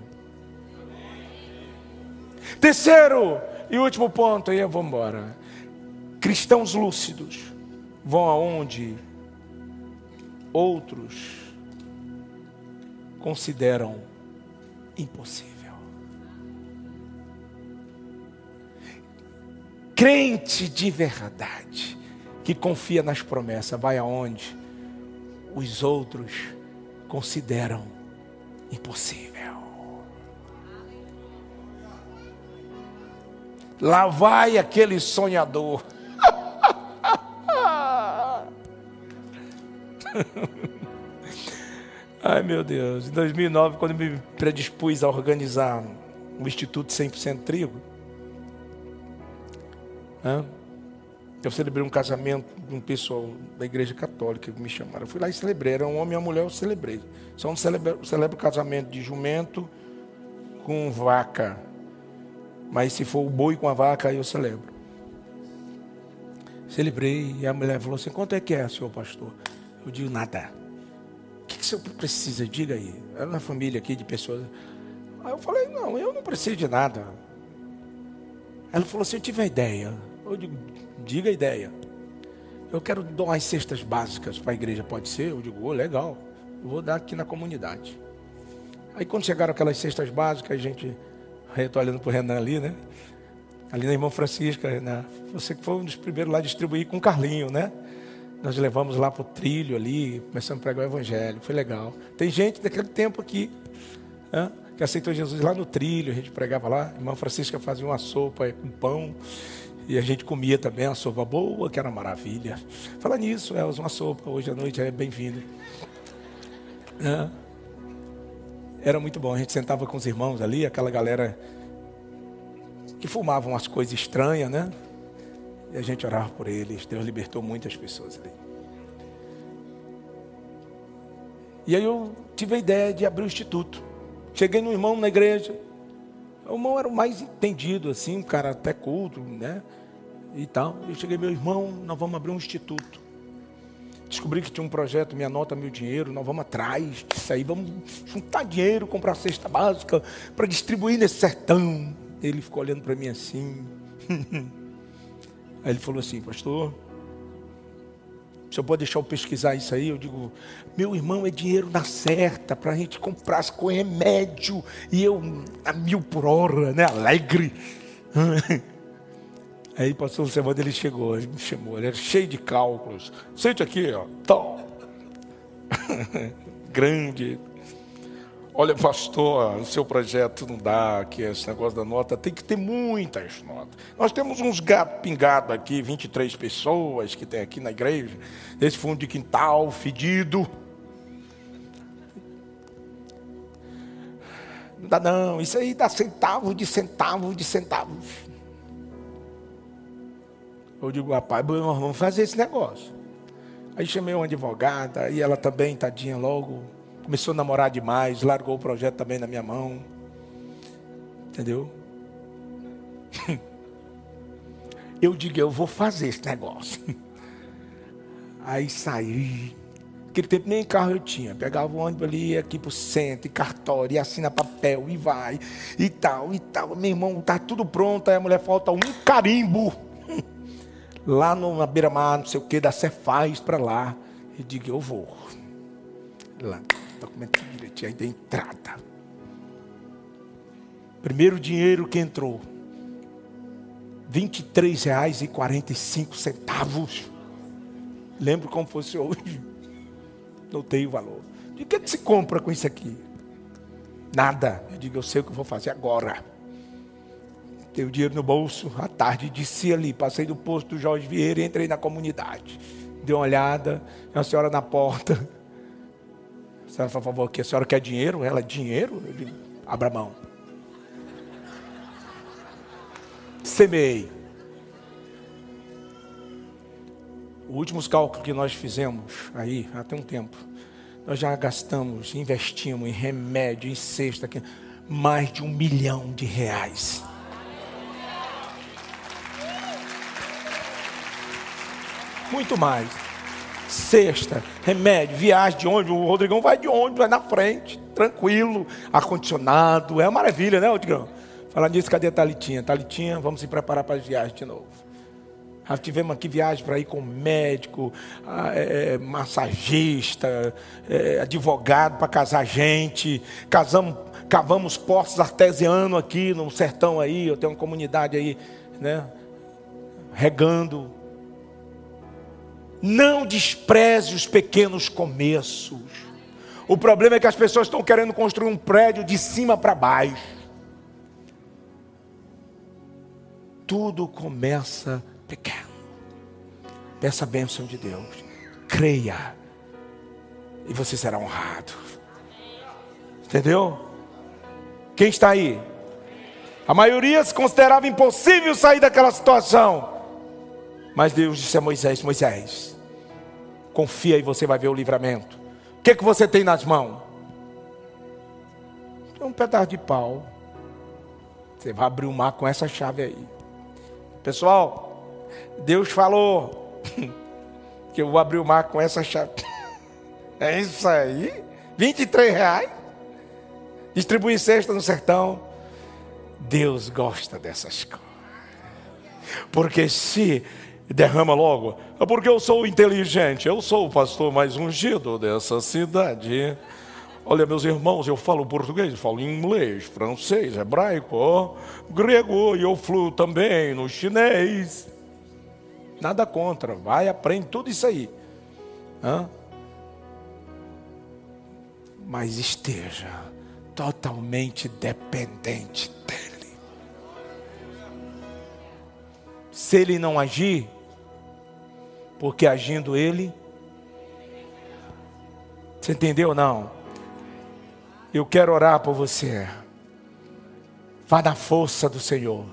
Terceiro e último ponto, aí eu vou embora. Cristãos lúcidos vão aonde outros consideram impossível. Crente de verdade, que confia nas promessas, vai aonde os outros consideram impossível. Lá vai aquele sonhador. <laughs> Ai meu Deus, em 2009, quando me predispus a organizar o Instituto 100% Trigo, eu celebrei um casamento de um pessoal da igreja católica que me chamaram. Eu fui lá e celebrei. Era um homem e uma mulher, eu celebrei. Só um celebra, celebro casamento de jumento com vaca. Mas se for o boi com a vaca, aí eu celebro. Celebrei e a mulher falou assim: quanto é que é, senhor pastor? Eu digo nada. O que, que o senhor precisa? Diga aí. Era uma família aqui de pessoas. Aí eu falei: não, eu não preciso de nada. Ela falou assim: eu tive uma ideia. Eu digo, diga a ideia. Eu quero dar umas cestas básicas para a igreja, pode ser? Eu digo, oh, legal. Eu vou dar aqui na comunidade. Aí quando chegaram aquelas cestas básicas, a gente eu estou olhando para o Renan ali, né? Ali na irmã Francisca, né? você que foi um dos primeiros lá a distribuir com o Carlinho, né? Nós levamos lá para o trilho ali, começamos a pregar o evangelho, foi legal. Tem gente daquele tempo aqui, né? que aceitou Jesus lá no trilho, a gente pregava lá, a irmã Francisca fazia uma sopa com pão, e a gente comia também uma sopa boa, que era uma maravilha. Fala nisso, é uma sopa, hoje à noite é bem-vindo. Era muito bom, a gente sentava com os irmãos ali, aquela galera que fumavam umas coisas estranhas, né? E a gente orava por eles. Deus libertou muitas pessoas ali. E aí eu tive a ideia de abrir o instituto. Cheguei no irmão na igreja. O irmão era o mais entendido, assim, um cara até culto, né? E tal. Eu cheguei, meu irmão, nós vamos abrir um instituto. Descobri que tinha um projeto, minha nota, meu dinheiro, nós vamos atrás disso aí, vamos juntar dinheiro, comprar cesta básica para distribuir nesse sertão. Ele ficou olhando para mim assim. <laughs> Aí ele falou assim, pastor, o senhor pode deixar eu pesquisar isso aí? Eu digo, meu irmão, é dinheiro na certa para a gente comprar com remédio. E eu a mil por hora, né? Alegre. <laughs> Aí pastor semana ele chegou, ele me chamou, ele era cheio de cálculos. Sente aqui, ó. Tom. <laughs> Grande. Olha, pastor, o seu projeto não dá, que esse negócio da nota, tem que ter muitas notas. Nós temos uns gatos pingados aqui, 23 pessoas que tem aqui na igreja, esse fundo de quintal, fedido. Não dá não, isso aí dá centavo de centavo de centavos. Eu digo, rapaz, vamos fazer esse negócio. Aí chamei uma advogada, e ela também, tadinha, logo começou a namorar demais, largou o projeto também na minha mão. Entendeu? <laughs> Eu digo, eu vou fazer esse negócio. <laughs> Aí saí. Naquele tempo nem carro eu tinha. Pegava o ônibus ali, ia aqui pro centro, e cartório, e assina papel, e vai, e tal, e tal. Meu irmão, tá tudo pronto. Aí a mulher falta um carimbo. <laughs> Lá no, na beira-mar, não sei o que, da Cefaz para lá. Eu digo, eu vou. Lá documento direitinho, aí da entrada. Primeiro dinheiro que entrou. R$ 23,45. Lembro como fosse hoje. Notei o valor. De que, que se compra com isso aqui? Nada. Eu digo, eu sei o que vou fazer agora. Tenho dinheiro no bolso, à tarde desci ali, passei do posto do Jorge Vieira e entrei na comunidade. Dei uma olhada, uma senhora na porta. Senhora, por favor, aqui, a senhora quer dinheiro? Ela, dinheiro? Digo, abra mão. Semeei. Os últimos cálculos que nós fizemos aí, há tem um tempo, nós já gastamos, investimos em remédio, em cesta, mais de um milhão de reais. Muito mais cesta, remédio, viagem de ônibus. O Rodrigão vai de ônibus, vai na frente, tranquilo, ar-condicionado. É uma maravilha, né, Rodrigão? Falar nisso, cadê a Talitinha? Talitinha, vamos se preparar para as viagens de novo. Já tivemos aqui viagem para ir com médico, é, massagista, é, advogado para casar gente. Casamos, cavamos poços artesianos aqui no sertão aí. Eu tenho uma comunidade aí, né? Regando não despreze os pequenos começos. O problema é que as pessoas estão querendo construir um prédio de cima para baixo. Tudo começa pequeno. Peça a bênção de Deus. Creia. E você será honrado. Entendeu? Quem está aí? A maioria se considerava impossível sair daquela situação. Mas Deus disse a Moisés: Moisés, Confia e você vai ver o livramento. O que, que você tem nas mãos? Um pedaço de pau. Você vai abrir o mar com essa chave aí. Pessoal, Deus falou <laughs> que eu vou abrir o mar com essa chave. <laughs> É isso aí? 23 reais? Distribuir cesta no sertão. Deus gosta dessas coisas. Porque se derrama logo. É porque eu sou inteligente, eu sou o pastor mais ungido dessa cidade. Olha, meus irmãos, eu falo português, eu falo inglês, francês, hebraico, grego, e eu fluo também no chinês. Nada contra, vai, aprende tudo isso aí. Hã? Mas esteja totalmente dependente dEle. Se Ele não agir, porque agindo Ele, você entendeu ou não? Eu quero orar por você. Vá na força do Senhor.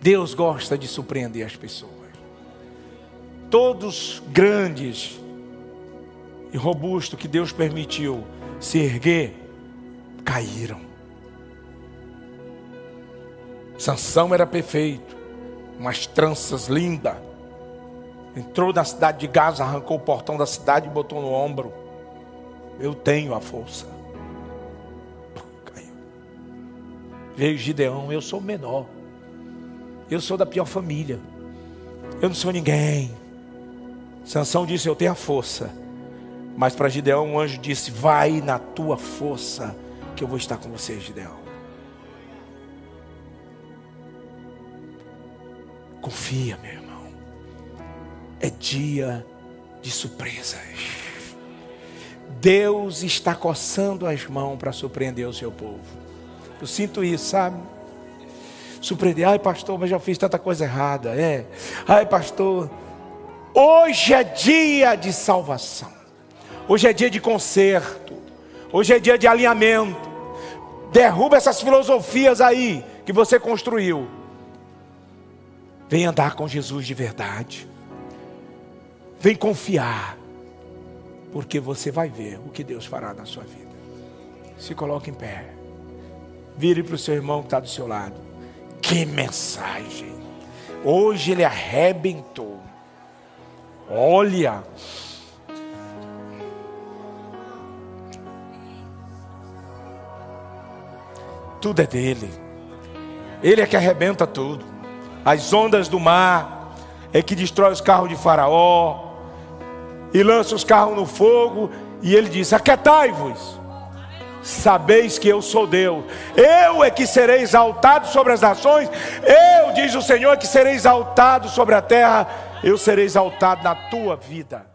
Deus gosta de surpreender as pessoas. Todos grandes e robustos que Deus permitiu se erguer, caíram. Sansão era perfeito, umas tranças lindas. Entrou na cidade de Gaza, arrancou o portão da cidade e botou no ombro. Eu tenho a força. Caiu. Veio Gideão, eu sou o menor. Eu sou da pior família. Eu não sou ninguém. Sansão disse: Eu tenho a força. Mas para Gideão, um anjo disse: Vai na tua força, que eu vou estar com você, Gideão. Confia, meu. É dia de surpresas. Deus está coçando as mãos para surpreender o seu povo. Eu sinto isso, sabe? Surpreender, ai pastor, mas já fiz tanta coisa errada. É, ai pastor, hoje é dia de salvação, hoje é dia de conserto, hoje é dia de alinhamento. Derruba essas filosofias aí que você construiu. Vem andar com Jesus de verdade. Vem confiar porque você vai ver o que Deus fará na sua vida. Se coloque em pé. Vire para o seu irmão que está do seu lado. Que mensagem! Hoje ele arrebentou. Olha. Tudo é dele. Ele é que arrebenta tudo. As ondas do mar é que destrói os carros de Faraó e lança os carros no fogo. E ele diz: Aquetai-vos, sabeis que eu sou Deus, eu é que serei exaltado sobre as nações, eu, diz o Senhor, é que serei exaltado sobre a terra, eu serei exaltado na tua vida.